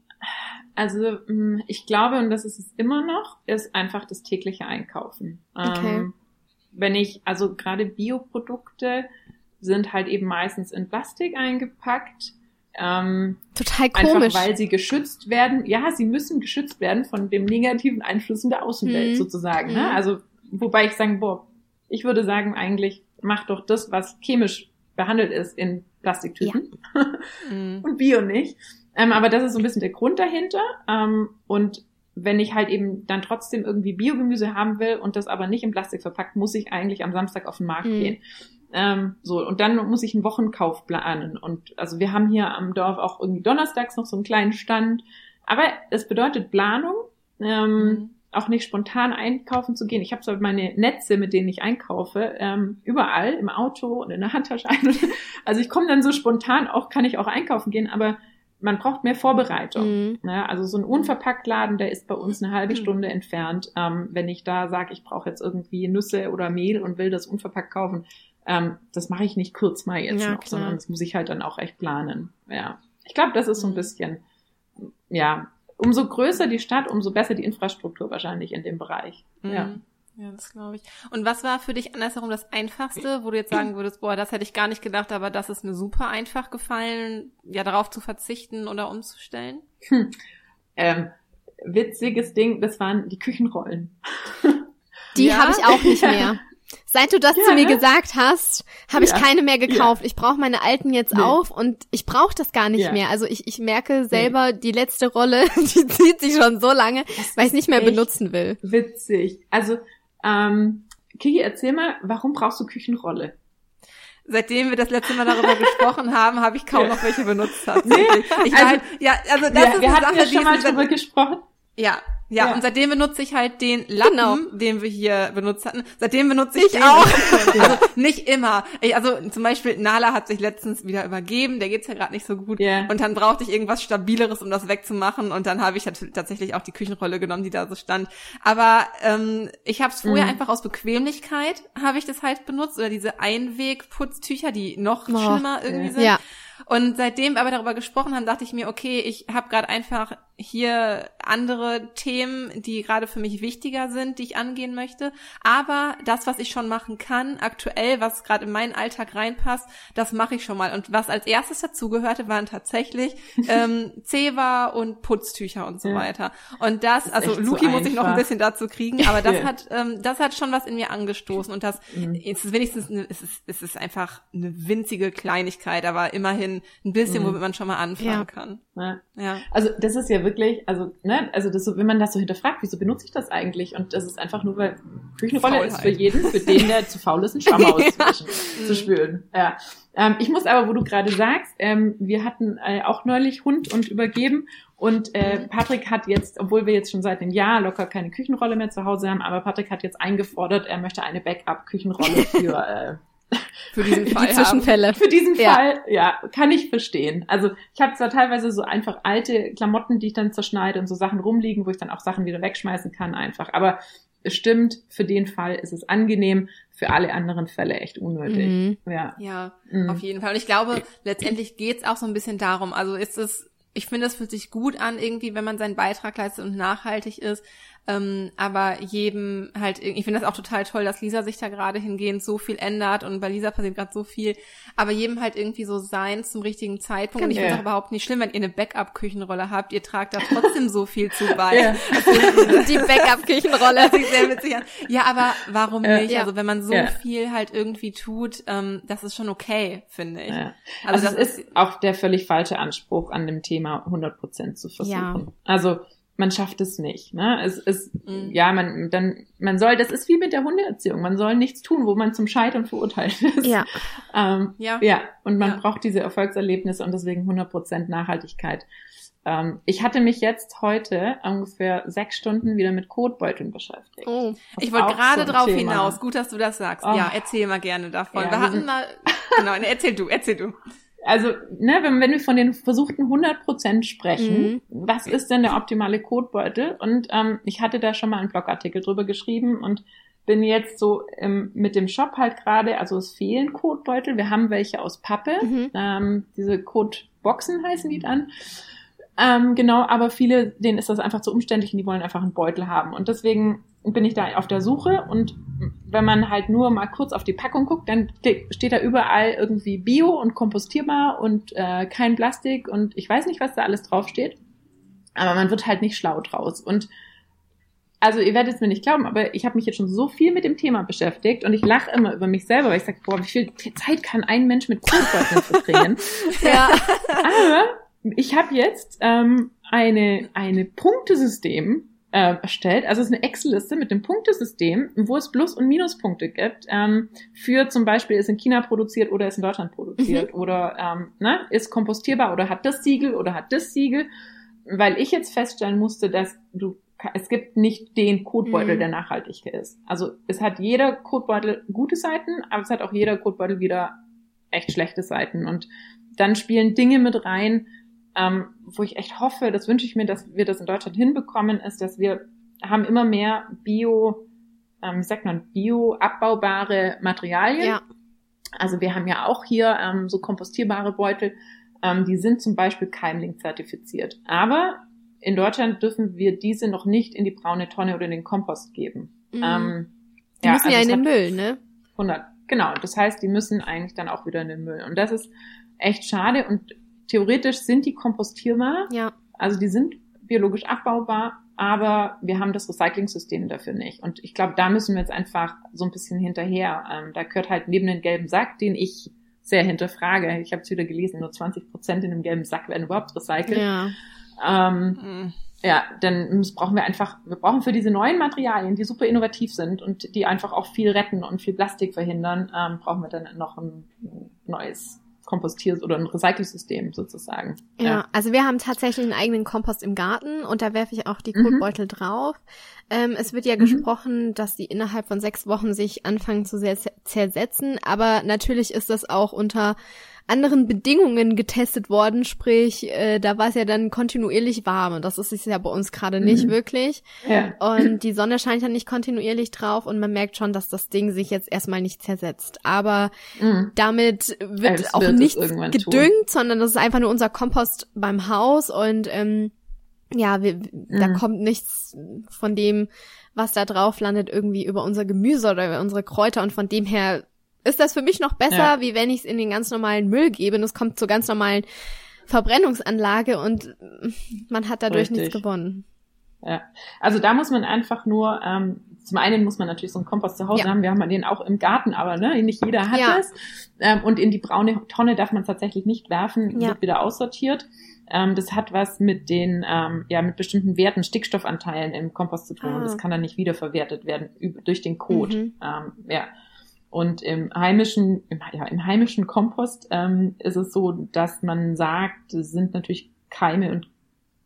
Also, mm, ich glaube, und das ist es immer noch, ist einfach das tägliche Einkaufen. Okay. Ähm, wenn ich, also gerade Bioprodukte, sind halt eben meistens in Plastik eingepackt. Ähm, Total komisch. Einfach weil sie geschützt werden. Ja, sie müssen geschützt werden von dem negativen Einflüssen der Außenwelt mhm. sozusagen. Ne? Mhm. Also, wobei ich sagen, boah, ich würde sagen, eigentlich mach doch das, was chemisch behandelt ist in Plastiktüten ja. mhm. und Bio nicht. Ähm, aber das ist so ein bisschen der Grund dahinter. Ähm, und wenn ich halt eben dann trotzdem irgendwie Biogemüse haben will und das aber nicht in Plastik verpackt, muss ich eigentlich am Samstag auf den Markt mhm. gehen. Ähm, so, und dann muss ich einen Wochenkauf planen. Und also wir haben hier am Dorf auch irgendwie donnerstags noch so einen kleinen Stand. Aber es bedeutet Planung, ähm, mhm. auch nicht spontan einkaufen zu gehen. Ich habe so meine Netze, mit denen ich einkaufe, ähm, überall im Auto und in der Handtasche. also ich komme dann so spontan auch, kann ich auch einkaufen gehen, aber man braucht mehr Vorbereitung. Mhm. Ne? Also so ein Unverpacktladen, der ist bei uns eine halbe mhm. Stunde entfernt. Ähm, wenn ich da sage, ich brauche jetzt irgendwie Nüsse oder Mehl und will das unverpackt kaufen, ähm, das mache ich nicht kurz mal jetzt ja, noch, klar. sondern das muss ich halt dann auch echt planen. Ja. Ich glaube, das ist so ein mhm. bisschen, ja, umso größer die Stadt, umso besser die Infrastruktur wahrscheinlich in dem Bereich. Mhm. Ja. Ja, das glaube ich. Und was war für dich andersherum das Einfachste, wo du jetzt sagen würdest, boah, das hätte ich gar nicht gedacht, aber das ist mir super einfach gefallen, ja, darauf zu verzichten oder umzustellen? Hm. Ähm, witziges Ding, das waren die Küchenrollen. Die ja? habe ich auch nicht mehr. Seit du das ja, zu mir ne? gesagt hast, habe ja. ich keine mehr gekauft. Ja. Ich brauche meine alten jetzt nee. auf und ich brauche das gar nicht mehr. Also ich, ich merke selber, nee. die letzte Rolle, die zieht sich schon so lange, weil ich es nicht mehr benutzen will. Witzig. Also, ähm, Kiki, erzähl mal, warum brauchst du Küchenrolle? Seitdem wir das letzte Mal darüber gesprochen haben, habe ich kaum noch welche benutzt. Nee, ich also, halt, ja, also das ist wir hatten Sache, ja schon mal darüber gesprochen. Ja, ja, ja, und seitdem benutze ich halt den Lappen, genau. den wir hier benutzt hatten. Seitdem benutze ich, ich den. auch. Also nicht immer. Ich, also zum Beispiel Nala hat sich letztens wieder übergeben, der geht's ja gerade nicht so gut. Yeah. Und dann brauchte ich irgendwas Stabileres, um das wegzumachen. Und dann habe ich tatsächlich auch die Küchenrolle genommen, die da so stand. Aber ähm, ich habe es vorher mhm. einfach aus Bequemlichkeit habe ich das halt benutzt oder diese Einwegputztücher, die noch oh, schlimmer irgendwie sind. Ja. Und seitdem wir aber darüber gesprochen haben, dachte ich mir, okay, ich habe gerade einfach hier andere Themen, die gerade für mich wichtiger sind, die ich angehen möchte. Aber das, was ich schon machen kann, aktuell, was gerade in meinen Alltag reinpasst, das mache ich schon mal. Und was als erstes dazugehörte, waren tatsächlich ähm, Zewa und Putztücher und so ja. weiter. Und das, das also Luki muss ich noch ein bisschen dazu kriegen, aber das hat, ähm, das hat schon was in mir angestoßen. Und das mhm. ist wenigstens, eine, es, ist, es ist einfach eine winzige Kleinigkeit, aber immerhin ein, bisschen, mhm. womit man schon mal anfangen ja. kann. Ja. ja. Also das ist ja wirklich, also ne, also das so, wenn man das so hinterfragt, wieso benutze ich das eigentlich? Und das ist einfach nur, weil Küchenrolle Faulheit. ist für jeden, für den, der zu faul ist, einen Schwamm auszuwischen, zu spülen. Ja. Ähm, ich muss aber, wo du gerade sagst, ähm, wir hatten äh, auch neulich Hund und übergeben und äh, Patrick hat jetzt, obwohl wir jetzt schon seit einem Jahr locker keine Küchenrolle mehr zu Hause haben, aber Patrick hat jetzt eingefordert, er möchte eine Backup-Küchenrolle für äh, für diesen Fall die Zwischenfälle. Für diesen ja. Fall, ja, kann ich verstehen. Also ich habe zwar teilweise so einfach alte Klamotten, die ich dann zerschneide und so Sachen rumliegen, wo ich dann auch Sachen wieder wegschmeißen kann einfach. Aber es stimmt, für den Fall ist es angenehm, für alle anderen Fälle echt unnötig. Mhm. Ja, ja mhm. auf jeden Fall. Und ich glaube, letztendlich geht's auch so ein bisschen darum, also ist es ich finde, es fühlt sich gut an, irgendwie, wenn man seinen Beitrag leistet und nachhaltig ist. Ähm, aber jedem halt, ich finde das auch total toll, dass Lisa sich da gerade hingehend so viel ändert und bei Lisa passiert gerade so viel. Aber jedem halt irgendwie so sein zum richtigen Zeitpunkt. Und ich finde es auch überhaupt nicht schlimm, wenn ihr eine Backup-Küchenrolle habt. Ihr tragt da trotzdem so viel zu bei. Ja. Die Backup-Küchenrolle. sehr witzig Ja, aber warum nicht? Ja. Also wenn man so ja. viel halt irgendwie tut, ähm, das ist schon okay, finde ich. Ja. Also, also das ist auch der völlig falsche Anspruch an dem Thema 100 Prozent zu versuchen. Ja. Also man schafft es nicht. Ne? Es ist, mhm. ja, man, dann, man soll, das ist wie mit der Hundeerziehung. Man soll nichts tun, wo man zum Scheitern verurteilt ist. Ja. ähm, ja. ja. Und man ja. braucht diese Erfolgserlebnisse und deswegen 100% Nachhaltigkeit. Ähm, ich hatte mich jetzt heute ungefähr sechs Stunden wieder mit Kotbeuteln beschäftigt. Oh, ich wollte gerade so drauf Thema. hinaus. Gut, dass du das sagst. Oh. Ja, erzähl mal gerne davon. Ja, wir hatten mal, genau, erzähl du, erzähl du also, ne, wenn, wenn wir von den versuchten 100 Prozent sprechen, mhm. was ist denn der optimale Kotbeutel? Und ähm, ich hatte da schon mal einen Blogartikel drüber geschrieben und bin jetzt so ähm, mit dem Shop halt gerade, also es fehlen Kotbeutel. Wir haben welche aus Pappe, mhm. ähm, diese Kotboxen heißen die dann. Ähm, genau, aber viele, denen ist das einfach zu umständlich und die wollen einfach einen Beutel haben. Und deswegen bin ich da auf der Suche und wenn man halt nur mal kurz auf die Packung guckt, dann steht da überall irgendwie Bio und kompostierbar und äh, kein Plastik und ich weiß nicht, was da alles draufsteht. Aber man wird halt nicht schlau draus. Und also ihr werdet es mir nicht glauben, aber ich habe mich jetzt schon so viel mit dem Thema beschäftigt und ich lache immer über mich selber, weil ich sage, boah, wie viel Zeit kann ein Mensch mit Kotbeuteln verbringen? ja. Aber ich habe jetzt ähm, eine, eine Punktesystem äh, erstellt. Also es ist eine Excel-Liste mit dem Punktesystem, wo es Plus- und Minuspunkte gibt. Ähm, für zum Beispiel ist in China produziert oder ist in Deutschland produziert mhm. oder ähm, ne, ist kompostierbar oder hat das Siegel oder hat das Siegel. Weil ich jetzt feststellen musste, dass du es gibt nicht den Kotbeutel, mhm. der nachhaltig ist. Also es hat jeder Kotbeutel gute Seiten, aber es hat auch jeder Kotbeutel wieder echt schlechte Seiten. Und dann spielen Dinge mit rein, ähm, wo ich echt hoffe, das wünsche ich mir, dass wir das in Deutschland hinbekommen, ist, dass wir haben immer mehr Bio, ähm, sagt man, Bio-abbaubare Materialien. Ja. Also wir haben ja auch hier ähm, so kompostierbare Beutel, ähm, die sind zum Beispiel Keimling zertifiziert. Aber in Deutschland dürfen wir diese noch nicht in die braune Tonne oder in den Kompost geben. Mhm. Ähm, die ja, müssen also ja in den Müll, ne? 100, genau. Das heißt, die müssen eigentlich dann auch wieder in den Müll. Und das ist echt schade. Und theoretisch sind die kompostierbar. Ja. Also die sind biologisch abbaubar, aber wir haben das Recycling-System dafür nicht. Und ich glaube, da müssen wir jetzt einfach so ein bisschen hinterher. Ähm, da gehört halt neben den gelben Sack, den ich sehr hinterfrage. Ich habe es wieder gelesen, nur 20 Prozent in dem gelben Sack werden überhaupt recycelt. Ja. Ähm, mhm. Ja, dann brauchen wir einfach, wir brauchen für diese neuen Materialien, die super innovativ sind und die einfach auch viel retten und viel Plastik verhindern, ähm, brauchen wir dann noch ein neues Kompostier- oder ein Recycelsystem sozusagen. Ja, ja, also wir haben tatsächlich einen eigenen Kompost im Garten und da werfe ich auch die mhm. Kotbeutel mhm. drauf. Ähm, es wird ja mhm. gesprochen, dass die innerhalb von sechs Wochen sich anfangen zu zersetzen, aber natürlich ist das auch unter anderen Bedingungen getestet worden, sprich, äh, da war es ja dann kontinuierlich warm und das ist es ja bei uns gerade nicht mhm. wirklich. Ja. Und die Sonne scheint ja nicht kontinuierlich drauf und man merkt schon, dass das Ding sich jetzt erstmal nicht zersetzt. Aber mhm. damit wird es auch wird nichts gedüngt, tun. sondern das ist einfach nur unser Kompost beim Haus und ähm, ja, wir, mhm. da kommt nichts von dem, was da drauf landet, irgendwie über unser Gemüse oder über unsere Kräuter und von dem her ist das für mich noch besser, ja. wie wenn ich es in den ganz normalen Müll gebe und es kommt zur ganz normalen Verbrennungsanlage und man hat dadurch Richtig. nichts gewonnen. Ja, also da muss man einfach nur ähm, zum einen muss man natürlich so einen Kompost zu Hause Ja. haben. Wir haben den auch im Garten, aber ne, nicht jeder hat Ja. es. Ähm, und in die braune Tonne darf man tatsächlich nicht werfen, Ja. wird wieder aussortiert. Ähm, das hat was mit den, ähm, ja, mit bestimmten Werten, Stickstoffanteilen im Kompost zu tun. Ah. Und das kann dann nicht wiederverwertet werden durch den Kot. Mhm. Ähm, ja. Und im heimischen, im, ja, im heimischen Kompost ähm, ist es so, dass man sagt, es sind natürlich Keime und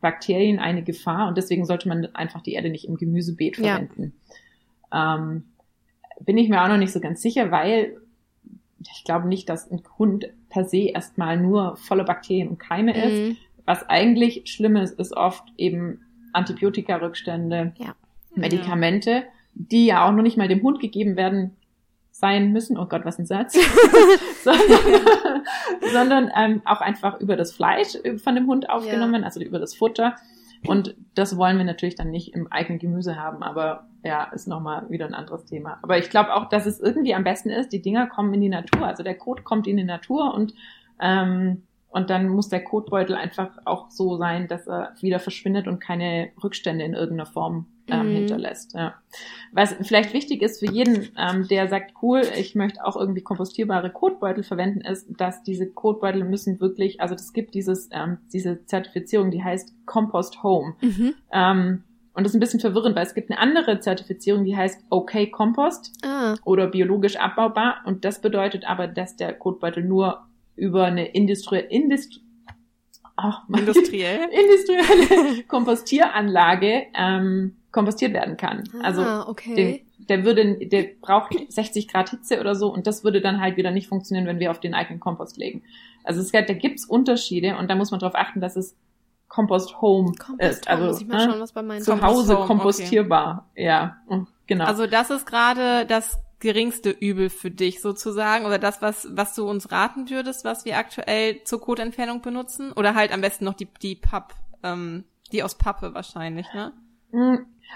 Bakterien eine Gefahr und deswegen sollte man einfach die Erde nicht im Gemüsebeet Ja. verwenden. Ähm, bin ich mir auch noch nicht so ganz sicher, weil ich glaube nicht, dass ein Hund per se erstmal nur voller Bakterien und Keime ist. Was eigentlich schlimm ist, ist oft eben Antibiotika-Rückstände, Ja. Medikamente, die ja auch noch nicht mal dem Hund gegeben werden sein müssen. Oh Gott, was ein Satz. sondern sondern ähm, auch einfach über das Fleisch äh, von dem Hund aufgenommen, also über das Futter. Und das wollen wir natürlich dann nicht im eigenen Gemüse haben, aber ja, ist nochmal wieder ein anderes Thema. Aber ich glaube auch, dass es irgendwie am besten ist, die Dinger kommen in die Natur. Also der Kot kommt in die Natur und ähm, und dann muss der Kotbeutel einfach auch so sein, dass er wieder verschwindet und keine Rückstände in irgendeiner Form ähm, Mhm. hinterlässt. Ja. Was vielleicht wichtig ist für jeden, ähm, der sagt, cool, ich möchte auch irgendwie kompostierbare Kotbeutel verwenden, ist, dass diese Kotbeutel müssen wirklich, also es gibt dieses, ähm, diese Zertifizierung, die heißt Compost Home. Mhm. Ähm, und das ist ein bisschen verwirrend, weil es gibt eine andere Zertifizierung, die heißt OK Compost Ah, oder biologisch abbaubar. Und das bedeutet aber, dass der Kotbeutel nur über eine Industrie, Industrie, ach, Industriell. industrielle Kompostieranlage ähm, kompostiert werden kann. Also ah, okay. den, der würde, der braucht 60 Grad Hitze oder so und das würde dann halt wieder nicht funktionieren, wenn wir auf den eigenen Kompost legen. Also es, da gibt's Unterschiede und da muss man darauf achten, dass es Compost Home Kompost ist. Also ich mal ne, schauen, was bei meinen zu Compost Hause Home, kompostierbar. Ja, mm, genau. Also das ist gerade das geringste Übel für dich sozusagen oder das, was, was du uns raten würdest, was wir aktuell zur Kotentfernung benutzen oder halt am besten noch die, die Papp, ähm, die aus Pappe wahrscheinlich, ne?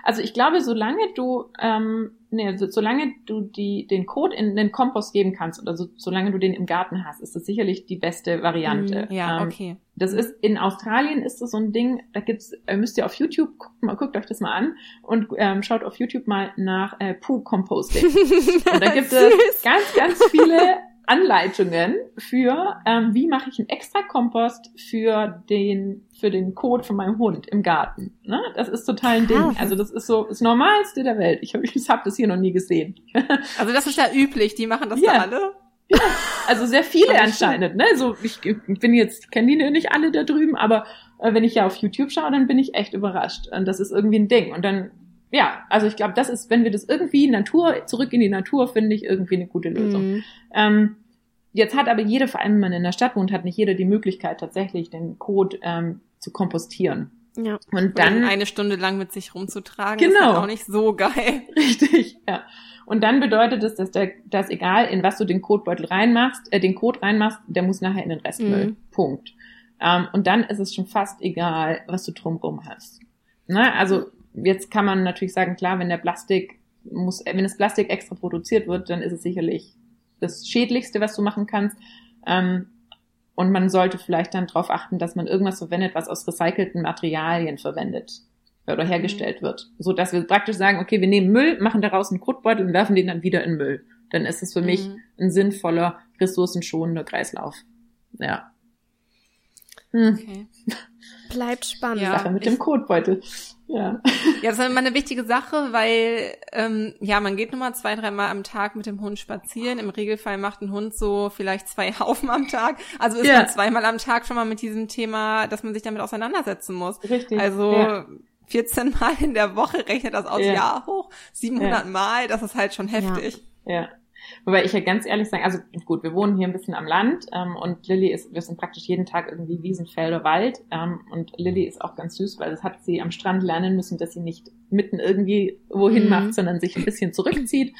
Mm, Also ich glaube, solange du, ähm, nee, so, solange du die, den Code in den Kompost geben kannst oder so, solange du den im Garten hast, ist das sicherlich die beste Variante. Mhm, Ja, Ähm, okay. Das ist in Australien ist das so ein Ding, da gibt's, äh, müsst ihr auf YouTube, guckt, mal, guckt euch das mal an und ähm, schaut auf YouTube mal nach äh, Poo Composting. Und da gibt es ganz, ganz viele Anleitungen für, ähm, wie mache ich einen extra Kompost für den, für den Kot von meinem Hund im Garten. Ne? Das ist total ein Ding. Also das ist so das Normalste der Welt. Ich habe hab das hier noch nie gesehen. Also das ist ja üblich, die machen das Ja. da alle. Also sehr viele anscheinend. Ne? So, ich bin jetzt, kenne die nicht alle da drüben, aber äh, wenn ich ja auf YouTube schaue, dann bin ich echt überrascht. Und das ist irgendwie ein Ding. Und dann, ja, also ich glaube, das ist, wenn wir das irgendwie Natur, zurück in die Natur, finde ich irgendwie eine gute Lösung. Mhm. Ähm, jetzt hat aber jeder, vor allem wenn man in der Stadt wohnt, hat nicht jeder die Möglichkeit, tatsächlich den Kot ähm, zu kompostieren. Ja. Und Dann dann, eine Stunde lang mit sich rumzutragen, Genau. ist halt auch nicht so geil. richtig, ja. Und dann bedeutet es, dass der, dass egal in was du den Kotbeutel reinmachst, äh, den Kot reinmachst, der muss nachher in den Restmüll. Mhm. Punkt. Ähm, und dann ist es schon fast egal, was du drumrum hast. Na, also jetzt kann man natürlich sagen, klar, wenn der Plastik muss, wenn das Plastik extra produziert wird, dann ist es sicherlich das Schädlichste, was du machen kannst. Ähm, und man sollte vielleicht dann darauf achten, dass man irgendwas verwendet, was aus recycelten Materialien verwendet oder hergestellt wird. So dass wir praktisch sagen, okay, wir nehmen Müll, machen daraus einen Kotbeutel und werfen den dann wieder in Müll. Dann ist es für mich Mhm. ein sinnvoller, ressourcenschonender Kreislauf. Ja. Hm. Okay. Bleibt spannend. Ja. Sache mit ich- dem Kotbeutel. Ja. Ja, das ist immer eine wichtige Sache, weil ähm, ja, man geht nur mal zwei, dreimal am Tag mit dem Hund spazieren. Im Regelfall macht ein Hund so vielleicht zwei Haufen am Tag. Also ist Ja. man zweimal am Tag schon mal mit diesem Thema, dass man sich damit auseinandersetzen muss. Richtig. Also ja. 14 Mal in der Woche rechnet das aus Ja. Jahr hoch, 700 Mal, das ist halt schon heftig. Ja. Wobei ich ja ganz ehrlich sagen, also gut, wir wohnen hier ein bisschen am Land ähm, und Lilly ist, wir sind praktisch jeden Tag irgendwie Wiesenfelder Wald ähm, und Lilly ist auch ganz süß, weil das hat sie am Strand lernen müssen, dass sie nicht mitten irgendwie wohin Mhm. macht, sondern sich ein bisschen zurückzieht.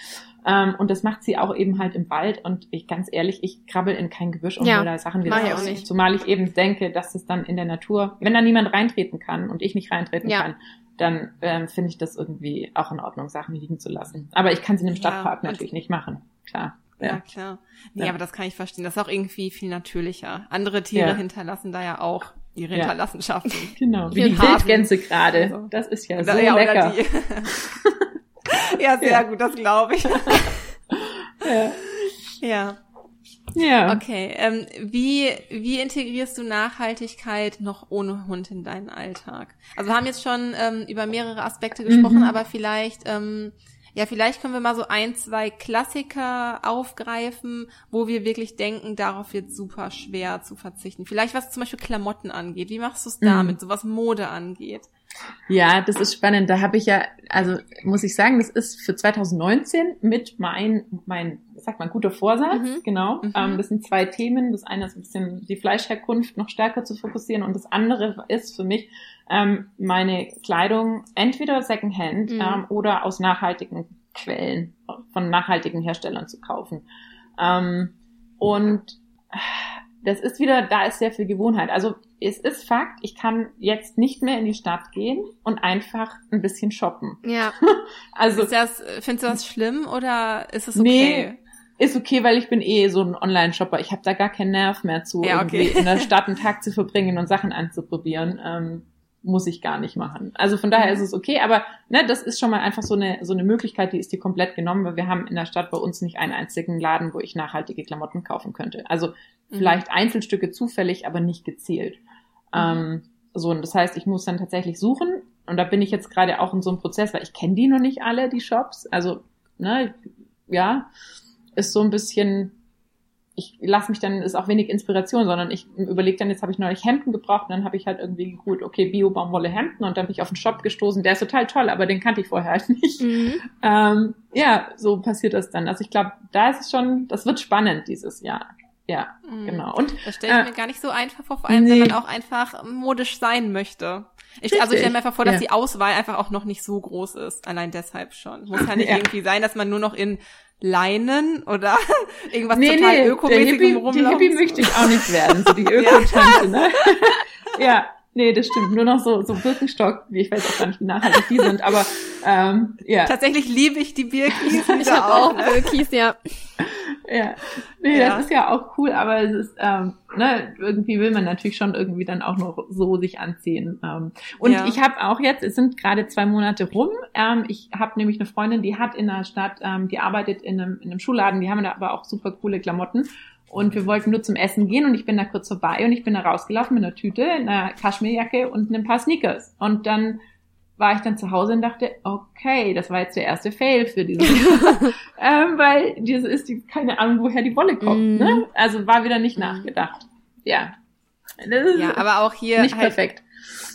Ähm, und das macht sie auch eben halt im Wald und ich ganz ehrlich, ich krabbel in kein Gebüsch und Ja, da Sachen wieder auch raus. nicht. Zumal ich eben denke, dass es dann in der Natur, wenn da niemand reintreten kann und ich nicht reintreten Ja. kann, dann ähm, finde ich das irgendwie auch in Ordnung, Sachen liegen zu lassen. Aber ich kann sie in einem Ja, Stadtpark und- natürlich nicht machen. Klar. Ja, Ja. klar. Nee, Ja. aber das kann ich verstehen. Das ist auch irgendwie viel natürlicher. Andere Tiere Ja. hinterlassen da ja auch ihre. Hinterlassenschaften. Genau, wie die Hasen. Wildgänse gerade. Also. Das ist ja so lecker. ja, sehr gut, das glaube ich. ja. ja. Ja. Okay. Ähm, wie, wie integrierst du Nachhaltigkeit noch ohne Hund in deinen Alltag? Also wir haben jetzt schon ähm, über mehrere Aspekte gesprochen, mhm. aber vielleicht, ähm, ja, vielleicht können wir mal so ein, zwei Klassiker aufgreifen, wo wir wirklich denken, darauf wird super schwer zu verzichten. Vielleicht was zum Beispiel Klamotten angeht. Wie machst du es damit, mhm. so was Mode angeht? Ja, das ist spannend. Da habe ich ja, also muss ich sagen, das ist für 2019 mit mein, mein, sag mal, guter Vorsatz, mhm. genau. Mhm. Ähm, das sind zwei Themen. Das eine ist ein bisschen die Fleischherkunft noch stärker zu fokussieren und das andere ist für mich, ähm, meine Kleidung entweder Secondhand mhm. ähm, oder aus nachhaltigen Quellen, von nachhaltigen Herstellern zu kaufen. Ähm, und das ist wieder, da ist sehr viel Gewohnheit. Also es ist Fakt, ich kann jetzt nicht mehr in die Stadt gehen und einfach ein bisschen shoppen. Ja. also ist das, findest du das schlimm oder ist es okay? Nee, ist okay, weil ich bin eh so ein Online-Shopper. Ich habe da gar keinen Nerv mehr zu, ja, okay. irgendwie in der Stadt einen Tag zu verbringen und Sachen anzuprobieren. Ähm, muss ich gar nicht machen. Also von daher ist es okay, aber ne, das ist schon mal einfach so eine so eine Möglichkeit, die ist dir komplett genommen, weil wir haben in der Stadt bei uns nicht einen einzigen Laden, wo ich nachhaltige Klamotten kaufen könnte. Also mhm. vielleicht Einzelstücke zufällig, aber nicht gezielt. Mhm. Ähm, so und das heißt, ich muss dann tatsächlich suchen und da bin ich jetzt gerade auch in so einem Prozess, weil ich kenne die noch nicht alle, die Shops. Also ne, ja, ist so ein bisschen ich lasse mich dann, ist auch wenig Inspiration, sondern ich überlege dann, jetzt habe ich neulich Hemden gebraucht und dann habe ich halt irgendwie geguckt, okay, Bio-Baumwolle Hemden und dann bin ich auf einen Shop gestoßen, der ist total toll, aber den kannte ich vorher halt nicht. Mhm. Ähm, ja, so passiert das dann. Also ich glaube, da ist es schon, das wird spannend dieses Jahr. Ja, mhm. genau. Und das stelle ich äh, mir gar nicht so einfach vor, vor allem nee. wenn man auch einfach modisch sein möchte. Ich, also ich stelle mir einfach vor, dass ja. die Auswahl einfach auch noch nicht so groß ist. Allein deshalb schon. Muss ja nicht ja. irgendwie sein, dass man nur noch in Leinen oder irgendwas nee, total nee, ökomäßigem rumlaufen. Die Hippie möchte ich auch nicht werden, so die Öko-Tante, ne? ja, nee, das stimmt. Nur noch so, so Birkenstock, wie ich weiß auch gar nicht, wie nachhaltig die sind, aber ähm, ja. Tatsächlich liebe ich die Birkis. ich habe auch ne? Birkis, ja. Ja. Nee, ja. das ist ja auch cool, aber es ist, ähm, ne, irgendwie will man natürlich schon irgendwie dann auch noch so sich anziehen. Ähm. Und ja. ich habe auch jetzt, es sind gerade zwei Monate rum, ähm, ich habe nämlich eine Freundin, die hat in der Stadt, ähm, die arbeitet in einem, in einem Schuhladen, die haben da aber auch super coole Klamotten. Und wir wollten nur zum Essen gehen und ich bin da kurz vorbei und ich bin da rausgelaufen mit einer Tüte, einer Kaschmirjacke und ein paar Sneakers. Und dann war ich dann zu Hause und dachte, okay, das war jetzt der erste Fail für dieses ähm, weil diese ist die, keine Ahnung, woher die Wolle kommt. Mm. Ne? Also war wieder nicht mm. nachgedacht. Ja. ja, aber auch hier nicht halt, perfekt.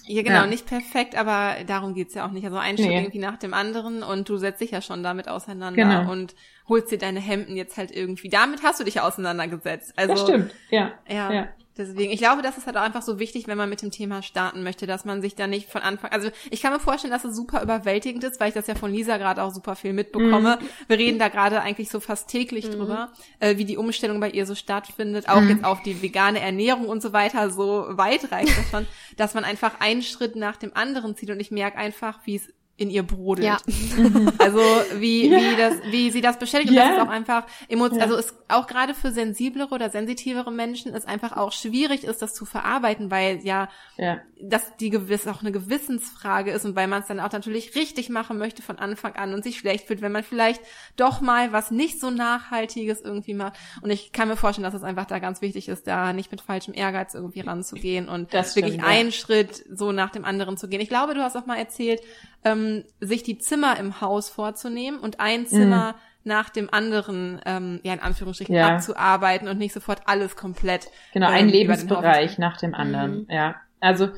Ja, genau, ja. nicht perfekt, aber darum geht's ja auch nicht. Also ein Schritt nee. irgendwie nach dem anderen und du setzt dich ja schon damit auseinander genau. und holst dir deine Hemden jetzt halt irgendwie. Damit hast du dich auseinandergesetzt. Also, das stimmt, ja. Ja. ja. Deswegen, ich glaube, das ist halt auch einfach so wichtig, wenn man mit dem Thema starten möchte, dass man sich da nicht von Anfang, also ich kann mir vorstellen, dass es super überwältigend ist, weil ich das ja von Lisa gerade auch super viel mitbekomme. Mhm. Wir reden da gerade eigentlich so fast täglich mhm. drüber, äh, wie die Umstellung bei ihr so stattfindet, auch mhm. jetzt auf die vegane Ernährung und so weiter, so weit reicht das schon, dass man einfach einen Schritt nach dem anderen zieht und ich merke einfach, wie es in ihr brodelt. Ja. Also wie, ja. wie das, wie sie das beschädigt. Und ja. das ist auch einfach emotional, ja. also ist auch gerade für sensiblere oder sensitivere Menschen ist einfach auch schwierig ist, das zu verarbeiten, weil ja, ja. das die gewiss auch eine Gewissensfrage ist und weil man es dann auch natürlich richtig machen möchte von Anfang an und sich schlecht fühlt, wenn man vielleicht doch mal was nicht so Nachhaltiges irgendwie macht. Und ich kann mir vorstellen, dass es einfach da ganz wichtig ist, da nicht mit falschem Ehrgeiz irgendwie ranzugehen und das wirklich stimmt, einen Schritt so nach dem anderen zu gehen. Ich glaube, du hast auch mal erzählt, ähm, sich die Zimmer im Haus vorzunehmen und ein Zimmer mm. nach dem anderen, ähm, ja in Anführungsstrichen, ja. abzuarbeiten und nicht sofort alles komplett. Genau, ähm, ein Lebensbereich nach dem anderen, mm. ja. Also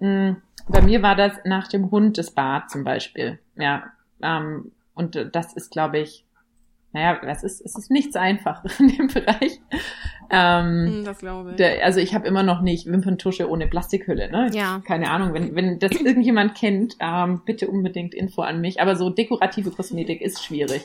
mh, bei mir war das nach dem Hund das Bad zum Beispiel, ja. Ähm, und das ist, glaube ich, naja, es ist, es ist nichts einfach in dem Bereich. Ähm, hm, das glaube ich. Der, also ich habe immer noch nicht Wimperntusche ohne Plastikhülle. Ne? Ja. Keine Ahnung, wenn, wenn das irgendjemand kennt, ähm, bitte unbedingt Info an mich. Aber so dekorative Kosmetik ist schwierig.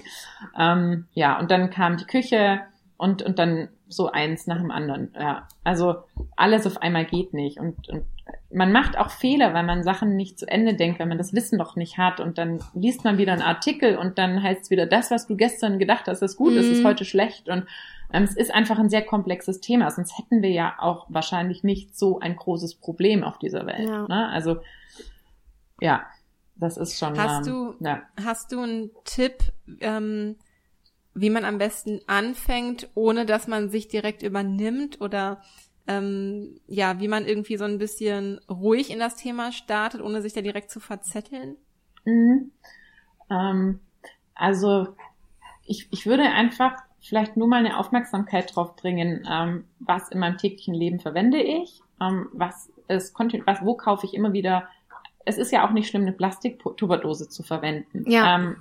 Ähm, ja, und dann kam die Küche und, und dann so eins nach dem anderen. Ja, also alles auf einmal geht nicht. Und, und man macht auch Fehler, weil man Sachen nicht zu Ende denkt, wenn man das Wissen noch nicht hat und dann liest man wieder einen Artikel und dann heißt es wieder, das, was du gestern gedacht hast, ist gut, mhm. ist, ist heute schlecht und es ist einfach ein sehr komplexes Thema, sonst hätten wir ja auch wahrscheinlich nicht so ein großes Problem auf dieser Welt. Ja. Ne? Also ja, das ist schon. Hast ähm, du, ja. hast du einen Tipp, ähm, wie man am besten anfängt, ohne dass man sich direkt übernimmt oder ähm, ja, wie man irgendwie so ein bisschen ruhig in das Thema startet, ohne sich da direkt zu verzetteln? Mhm. Ähm, also ich, ich würde einfach vielleicht nur mal eine Aufmerksamkeit drauf bringen, ähm, was in meinem täglichen Leben verwende ich, ähm, was ist, was, wo kaufe ich immer wieder. Es ist ja auch nicht schlimm, eine Plastiktuberdose zu verwenden, ja. ähm,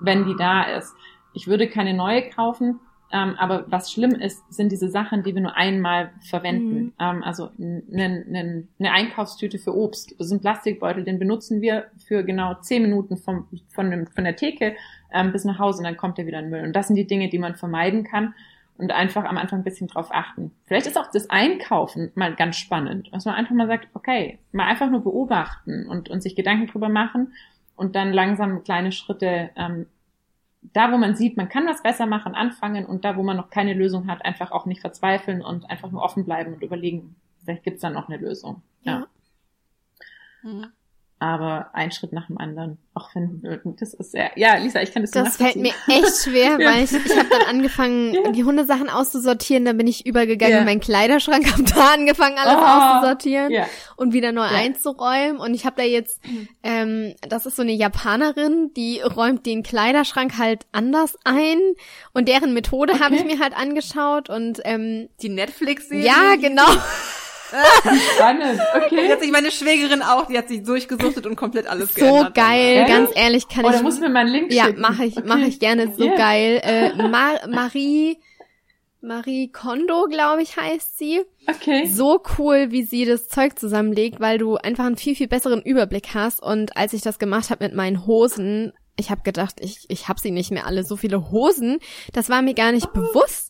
wenn die da ist. Ich würde keine neue kaufen, ähm, aber was schlimm ist, sind diese Sachen, die wir nur einmal verwenden. Mhm. Ähm, also eine, eine Einkaufstüte für Obst. Das ist ein Plastikbeutel, den benutzen wir für genau zehn Minuten vom, von, dem, von der Theke ähm, bis nach Hause und dann kommt er wieder in Müll. Und das sind die Dinge, die man vermeiden kann und einfach am Anfang ein bisschen drauf achten. Vielleicht ist auch das Einkaufen mal ganz spannend, dass man einfach mal sagt, okay, mal einfach nur beobachten und, und sich Gedanken drüber machen und dann langsam kleine Schritte ähm, da, wo man sieht, man kann was besser machen, anfangen und da, wo man noch keine Lösung hat, einfach auch nicht verzweifeln und einfach nur offen bleiben und überlegen, vielleicht gibt's dann noch eine Lösung. Ja. ja. Mhm aber ein Schritt nach dem anderen. Auch wenn das ist sehr, ja, Lisa, ich kann das Das fällt mir echt schwer, ja. weil ich, ich habe dann angefangen, ja. die Hundesachen auszusortieren, dann bin ich übergegangen ja. in meinen Kleiderschrank, habe da angefangen, alles oh. auszusortieren ja. und wieder neu einzuräumen. Und ich habe da jetzt, ähm, das ist so eine Japanerin, die räumt den Kleiderschrank halt anders ein und deren Methode okay. habe ich mir halt angeschaut und ähm, die Netflix-Serie. Ja, genau. Spannend, okay. Jetzt ich meine Schwägerin auch, die hat sich durchgesuchtet und komplett alles so geändert. So geil, dann. ganz ehrlich, kann oh, ich. Da muss mir mal einen Link ja, schicken. Ja, mache ich, okay. mache ich gerne, so yeah. geil. Äh, Mar Marie, Marie Kondo, glaube ich, heißt sie. Okay. So cool, wie sie das Zeug zusammenlegt, weil du einfach einen viel, viel besseren Überblick hast. Und als ich das gemacht habe mit meinen Hosen, ich habe gedacht, ich, ich habe sie nicht mehr alle, so viele Hosen. Das war mir gar nicht oh. bewusst.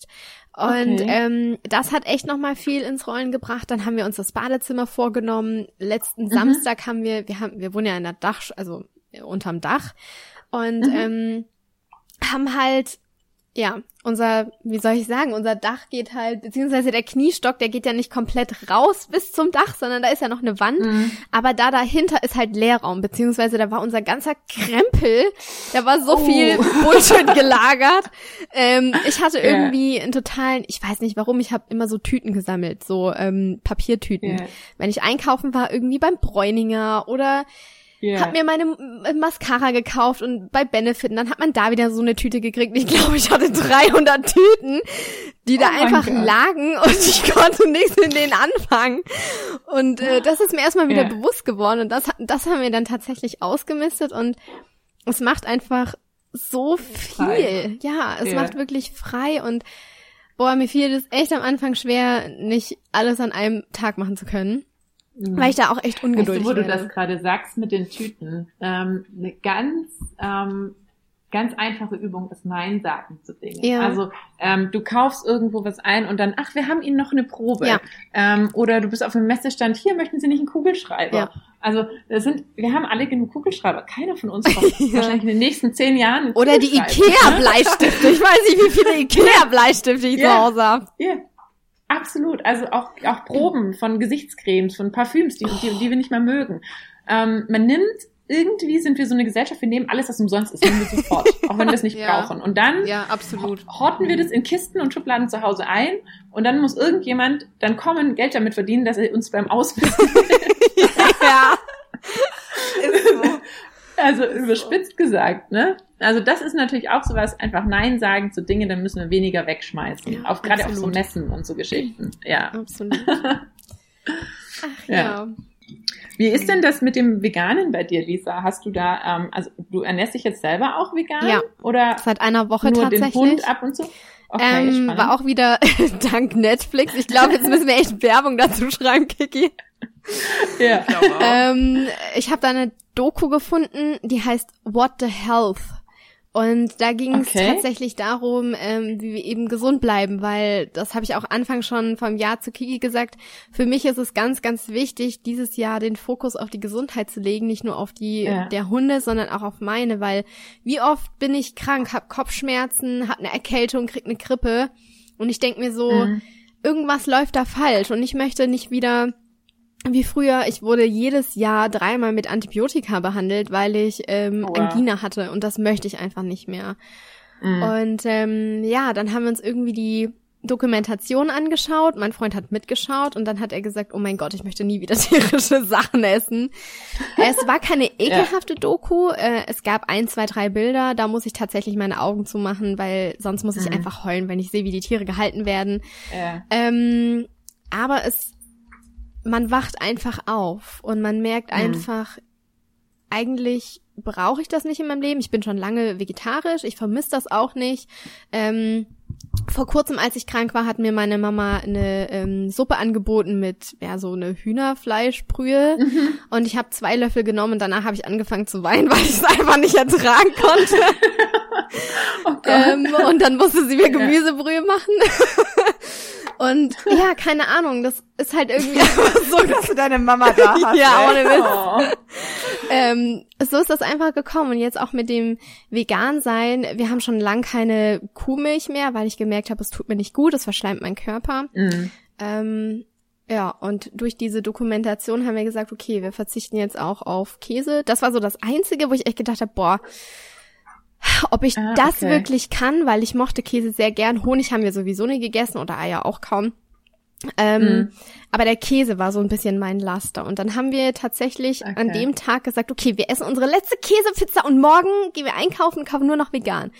Und okay. ähm, das hat echt nochmal viel ins Rollen gebracht. Dann haben wir uns das Badezimmer vorgenommen. Letzten mhm. Samstag haben wir, wir haben, wir wohnen ja in der Dach, also unterm Dach und mhm. ähm, haben halt ja, unser, wie soll ich sagen, unser Dach geht halt, beziehungsweise der Kniestock, der geht ja nicht komplett raus bis zum Dach, sondern da ist ja noch eine Wand. Mhm. Aber da dahinter ist halt Leerraum, beziehungsweise da war unser ganzer Krempel, da war so oh. viel Bullshit gelagert. Ähm, ich hatte yeah. irgendwie einen totalen, ich weiß nicht warum, ich habe immer so Tüten gesammelt, so ähm, Papiertüten. Yeah. Wenn ich einkaufen war, irgendwie beim Bräuninger oder Yeah. Hab mir meine Mascara gekauft und bei Benefit, und dann hat man da wieder so eine Tüte gekriegt. Ich glaube, ich hatte 300 Tüten, die oh da einfach lagen und ich konnte nichts mit denen anfangen. Und äh, das ist mir erstmal wieder yeah. bewusst geworden und das, das haben wir dann tatsächlich ausgemistet und es macht einfach so viel. Frei. Ja, es yeah. macht wirklich frei und boah, mir fiel es echt am Anfang schwer, nicht alles an einem Tag machen zu können. Mhm. Weil ich da auch echt ungeduldig weißt du, wo werde. du das gerade sagst mit den Tüten. Ähm, eine ganz, ähm, ganz einfache Übung ist Nein sagen zu Dingen. Ja. Also ähm, du kaufst irgendwo was ein und dann, ach, wir haben Ihnen noch eine Probe. Ja. Ähm, oder du bist auf einem Messestand, hier möchten Sie nicht einen Kugelschreiber. Ja. Also das sind, wir haben alle genug Kugelschreiber. Keiner von uns braucht ja. wahrscheinlich in den nächsten zehn Jahren. Oder die Ikea-Bleistifte. ich weiß nicht, wie viele Ikea-Bleistifte ich ja. zu Hause habe. Ja. Absolut. Also auch, auch Proben von Gesichtscremes, von Parfüms, die, die, die wir nicht mehr mögen. Ähm, man nimmt irgendwie sind wir so eine Gesellschaft, wir nehmen alles, was umsonst ist, nehmen wir sofort, auch wenn wir es nicht ja. brauchen. Und dann ja, absolut. horten wir das in Kisten und Schubladen zu Hause ein und dann muss irgendjemand dann kommen, Geld damit verdienen, dass er uns beim Ausmisten ja. Ist so. Also überspitzt gesagt, ne? Also das ist natürlich auch sowas, einfach Nein sagen zu Dingen, dann müssen wir weniger wegschmeißen. Ja, auf, gerade auf so Messen und so Geschichten. Ja. Absolut. Ach ja. ja. Wie ist denn das mit dem Veganen bei dir, Lisa? Hast du da, ähm, also du ernährst dich jetzt selber auch vegan? Ja. Oder seit einer Woche nur tatsächlich. den Hund ab und zu? Okay, ähm, war auch wieder dank Netflix. Ich glaube, jetzt müssen wir echt Werbung dazu schreiben, Kiki. Ja. ähm, ich habe da eine Doku gefunden, die heißt What the Health. Und da ging es okay. tatsächlich darum, ähm, wie wir eben gesund bleiben, weil das habe ich auch Anfang schon vom Jahr zu Kiki gesagt. Für mich ist es ganz, ganz wichtig, dieses Jahr den Fokus auf die Gesundheit zu legen, nicht nur auf die ja. der Hunde, sondern auch auf meine, weil wie oft bin ich krank, hab Kopfschmerzen, hab eine Erkältung, krieg eine Grippe und ich denk mir so, mhm. irgendwas läuft da falsch und ich möchte nicht wieder wie früher, ich wurde jedes Jahr dreimal mit Antibiotika behandelt, weil ich ähm, wow. Angina hatte und das möchte ich einfach nicht mehr. Mhm. Und ähm, ja, dann haben wir uns irgendwie die Dokumentation angeschaut. Mein Freund hat mitgeschaut und dann hat er gesagt, oh mein Gott, ich möchte nie wieder tierische Sachen essen. Es war keine ekelhafte ja. Doku. Äh, es gab ein, zwei, drei Bilder. Da muss ich tatsächlich meine Augen zumachen, weil sonst muss ich mhm. einfach heulen, wenn ich sehe, wie die Tiere gehalten werden. Ja. Ähm, aber es, man wacht einfach auf und man merkt mhm. einfach, eigentlich brauche ich das nicht in meinem Leben. Ich bin schon lange vegetarisch. Ich vermisse das auch nicht. Ähm, vor kurzem, als ich krank war, hat mir meine Mama eine ähm, Suppe angeboten mit ja so eine Hühnerfleischbrühe mhm. und ich habe zwei Löffel genommen und danach habe ich angefangen zu weinen, weil ich es einfach nicht ertragen konnte. oh ähm, und dann musste sie mir Gemüsebrühe machen. Und ja, keine Ahnung, das ist halt irgendwie so, dass du deine Mama da hast. ja, ohne Witz. Oh. Ähm, so ist das einfach gekommen und jetzt auch mit dem Vegan sein. Wir haben schon lang keine Kuhmilch mehr, weil ich gemerkt habe, es tut mir nicht gut, es verschleimt meinen Körper. Mhm. Ähm, ja, und durch diese Dokumentation haben wir gesagt, okay, wir verzichten jetzt auch auf Käse. Das war so das Einzige, wo ich echt gedacht habe, boah, ob ich ah, das okay. wirklich kann, weil ich mochte Käse sehr gern. Honig haben wir sowieso nie gegessen oder Eier auch kaum. Ähm, mhm. Aber der Käse war so ein bisschen mein Laster. Und dann haben wir tatsächlich okay. an dem Tag gesagt, okay, wir essen unsere letzte Käsepizza und morgen gehen wir einkaufen und kaufen nur noch vegan.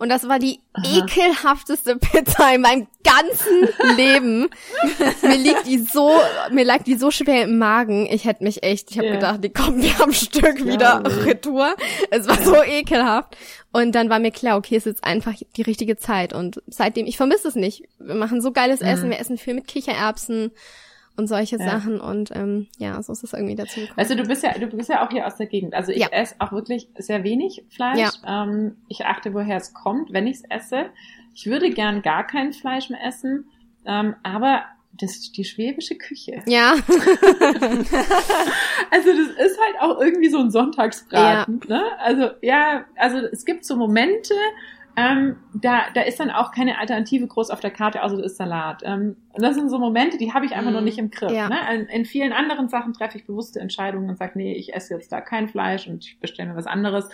Und das war die Aha. ekelhafteste Pizza in meinem ganzen Leben. mir liegt die so, mir lag die so schwer im Magen. Ich hätte mich echt, ich habe yeah. gedacht, die kommen mir am Stück wieder ja, retour. Es war so ekelhaft. Und dann war mir klar, okay, es ist jetzt einfach die richtige Zeit. Und seitdem, ich vermisse es nicht. Wir machen so geiles mhm. Essen, wir essen viel mit Kichererbsen und solche ja. Sachen und ähm, ja, so ist es irgendwie dazu gekommen. Also du bist ja, du bist ja auch hier aus der Gegend. Also ich ja. esse auch wirklich sehr wenig Fleisch. Ja. Ähm, ich achte, woher es kommt, wenn ich es esse. Ich würde gern gar kein Fleisch mehr essen, ähm, aber das ist die schwäbische Küche. Ja. also das ist halt auch irgendwie so ein Sonntagsbraten. Ja. Ne? Also ja, also es gibt so Momente, ähm, da, da ist dann auch keine Alternative groß auf der Karte, außer das ist Salat. Ähm, und das sind so Momente, die habe ich einfach mm. noch mhm. nicht im Griff. Ja. Ne? In, in, vielen anderen Sachen treffe ich bewusste Entscheidungen und sage, nee, ich esse jetzt da kein Fleisch und ich bestelle mir was anderes.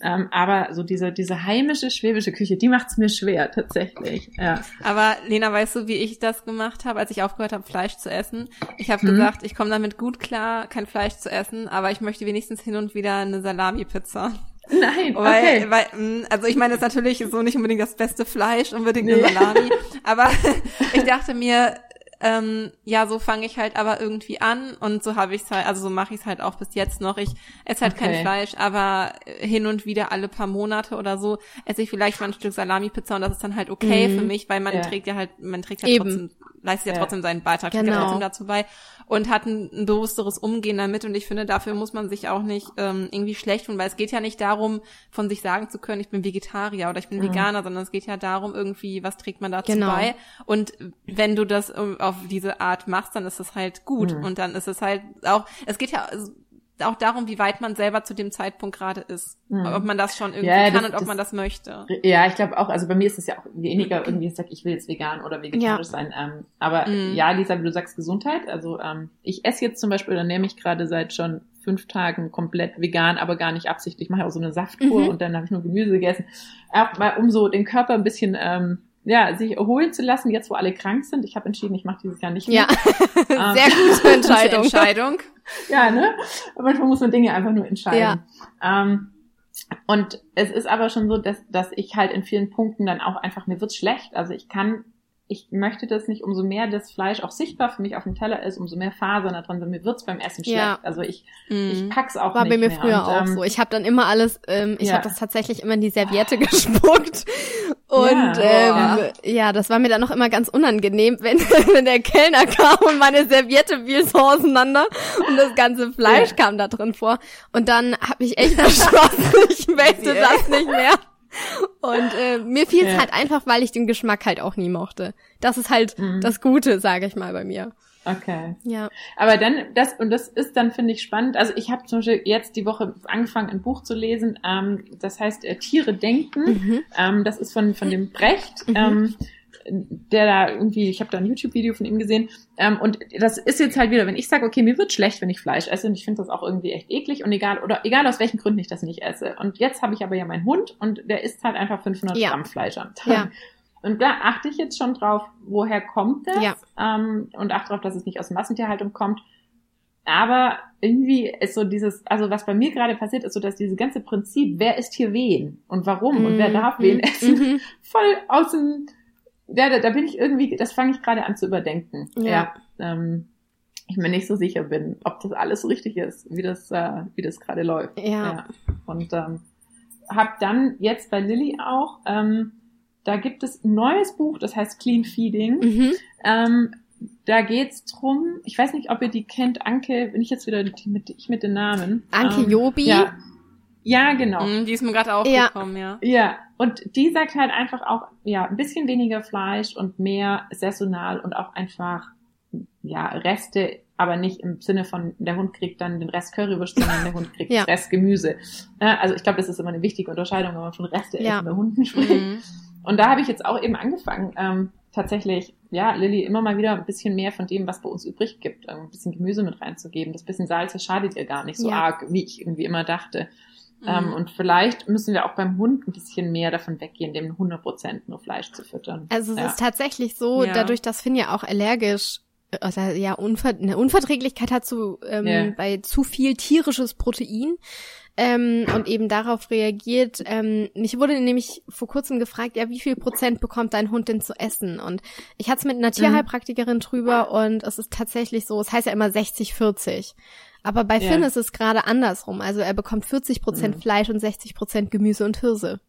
Ähm, aber so diese, diese heimische schwäbische Küche, die macht's mir schwer, tatsächlich. Ja. Aber Lena, weißt du, wie ich das gemacht habe, als ich aufgehört habe, Fleisch zu essen? Ich habe mhm. gesagt, ich komme damit gut klar, kein Fleisch zu essen, aber ich möchte wenigstens hin und wieder eine Salami-Pizza. Nein, weil, okay. Weil, mm, also ich meine, das ist natürlich so nicht unbedingt das beste Fleisch, unbedingt nee. eine Salami, aber ich dachte mir, ähm, ja, so fange ich halt aber irgendwie an und so habe ich es halt, also so mache ich es halt auch bis jetzt noch. Ich esse halt okay. kein Fleisch, aber hin und wieder alle paar Monate oder so esse ich vielleicht mal ein Stück Salami-Pizza und das ist dann halt okay mhm. für mich, weil man ja. trägt ja halt, man trägt ja Eben. trotzdem, leistet ja, ja trotzdem seinen Beitrag, genau. ja trotzdem dazu bei und hat ein, ein, bewussteres Umgehen damit. Und ich finde, dafür muss man sich auch nicht ähm, irgendwie schlecht tun, weil es geht ja nicht darum, von sich sagen zu können, ich bin Vegetarier oder ich bin mhm. Veganer, sondern es geht ja darum, irgendwie, was trägt man dazu genau. bei. Und wenn du das ähm, auf diese Art machst, dann ist es halt gut. Mhm. Und dann ist es halt auch, es geht ja auch darum, wie weit man selber zu dem Zeitpunkt gerade ist. Mhm. Ob man das schon irgendwie ja, kann und ob das, man das möchte. Ja, ich glaube auch, also bei mir ist es ja auch weniger irgendwie, ich sag, ich will jetzt vegan oder vegetarisch ja. sein. Ähm, aber mhm. ja, Lisa, wie du sagst, Gesundheit. Also ähm, ich esse jetzt zum Beispiel oder nehme ich gerade seit schon fünf Tagen komplett vegan, aber gar nicht absichtlich. Ich mache auch so eine Saftkur mhm. und dann habe ich nur Gemüse gegessen. Auch mal, um so den Körper ein bisschen ähm, ja, sich erholen zu lassen, jetzt wo alle krank sind. Ich habe entschieden, ich mache dieses Jahr nicht mehr. Ja, sehr gute Entscheidung. Entscheidung. ja, ne? Manchmal muss man Dinge einfach nur entscheiden. Ja. Ähm, und es ist aber schon so, dass, dass ich halt in vielen Punkten dann auch einfach, mir wird schlecht. Also ich kann ich möchte das nicht, umso mehr das Fleisch auch sichtbar für mich auf dem Teller ist, umso mehr Fasern da drin sind. Mir wird's beim Essen schlecht. Ja. Also ich, mm. ich pack's auch War nicht bei mir mehr. früher und, auch ähm, so. Ich habe dann immer alles, ähm, ich ja. habe das tatsächlich immer in die Serviette gespuckt. Und ja. ähm, ja, das war mir dann noch immer ganz unangenehm, wenn, wenn der Kellner kam und meine Serviette fiel so auseinander und das ganze Fleisch ja. kam da drin vor. Und dann habe ich echt beschlossen, ich möchte das nicht mehr. Und äh, mir fiel es ja. halt einfach, weil ich den Geschmack halt auch nie mochte. Das ist halt mhm. das Gute, sage ich mal bei mir. Okay. Ja. Aber dann, das, und das ist dann, finde ich, spannend. Also ich habe zum Beispiel jetzt die Woche angefangen, ein Buch zu lesen, ähm, das heißt äh, Tiere denken. Mhm. Ähm, das ist von, von dem Brecht. Mhm. Ähm, der da irgendwie, ich habe da ein YouTube-Video von ihm gesehen, ähm, und das ist jetzt halt wieder, wenn ich sage, okay, mir wird schlecht, wenn ich Fleisch esse, und ich finde das auch irgendwie echt eklig und egal, oder egal aus welchen Gründen ich das nicht esse. Und jetzt habe ich aber ja meinen Hund und der isst halt einfach 500 ja. Gramm Fleisch am Tag. Ja. Und da achte ich jetzt schon drauf, woher kommt das? Ja. Ähm, und achte darauf, dass es nicht aus Massentierhaltung kommt. Aber irgendwie ist so dieses, also was bei mir gerade passiert, ist so, dass dieses ganze Prinzip, wer isst hier wen und warum mm, und wer mhm. darf wen essen, mm voll aus dem, ja, da, da bin ich irgendwie, das fange ich gerade an zu überdenken. Ja. ja ähm, ich mir nicht so sicher bin, ob das alles so richtig ist, wie das, äh, wie das gerade läuft. Ja. ja. Und ähm, habe dann jetzt bei Lilly auch, ähm, da gibt es ein neues Buch, das heißt Clean Feeding. Mhm. Ähm, da geht's drum, ich weiß nicht, ob ihr die kennt, Anke, bin ich jetzt wieder mit, ich mit den Namen. Anke ähm, Jobi? Ja. Ja, genau. Mm, die ist mir gerade aufgekommen, ja. ja. Ja, und die sagt halt einfach auch, ja, ein bisschen weniger Fleisch und mehr saisonal und auch einfach, ja, Reste, aber nicht im Sinne von, der Hund kriegt dann den Rest Currywurst, sondern der Hund kriegt ja. Rest Gemüse. Also ich glaube, das ist immer eine wichtige Unterscheidung, wenn man von Reste ja. bei Hunden spricht. Mhm. Und da habe ich jetzt auch eben angefangen, ähm, tatsächlich, ja, Lilly immer mal wieder ein bisschen mehr von dem, was bei uns übrig gibt, ähm, ein bisschen Gemüse mit reinzugeben. Das bisschen Salz, das schadet ihr gar nicht so ja. arg, wie ich irgendwie immer dachte. Ähm, mhm. Ähm, und vielleicht müssen wir auch beim Hund ein bisschen mehr davon weggehen, dem 100% nur Fleisch zu füttern. Also es ja. ist tatsächlich so, ja. dadurch, dass Finn ja auch allergisch oder ja Unver eine Unverträglichkeit hat zu ähm, yeah. bei zu viel tierisches Protein, ähm, und eben darauf reagiert. Ähm, mich wurde nämlich vor kurzem gefragt, ja, wie viel Prozent bekommt dein Hund denn zu essen? Und ich hatte es mit einer mhm. Tierheilpraktikerin drüber und es ist tatsächlich so, es heißt ja immer 60, 40. Aber bei ja. Finn ist es gerade andersrum. Also er bekommt 40 Prozent mhm. Fleisch und 60 Prozent Gemüse und Hirse.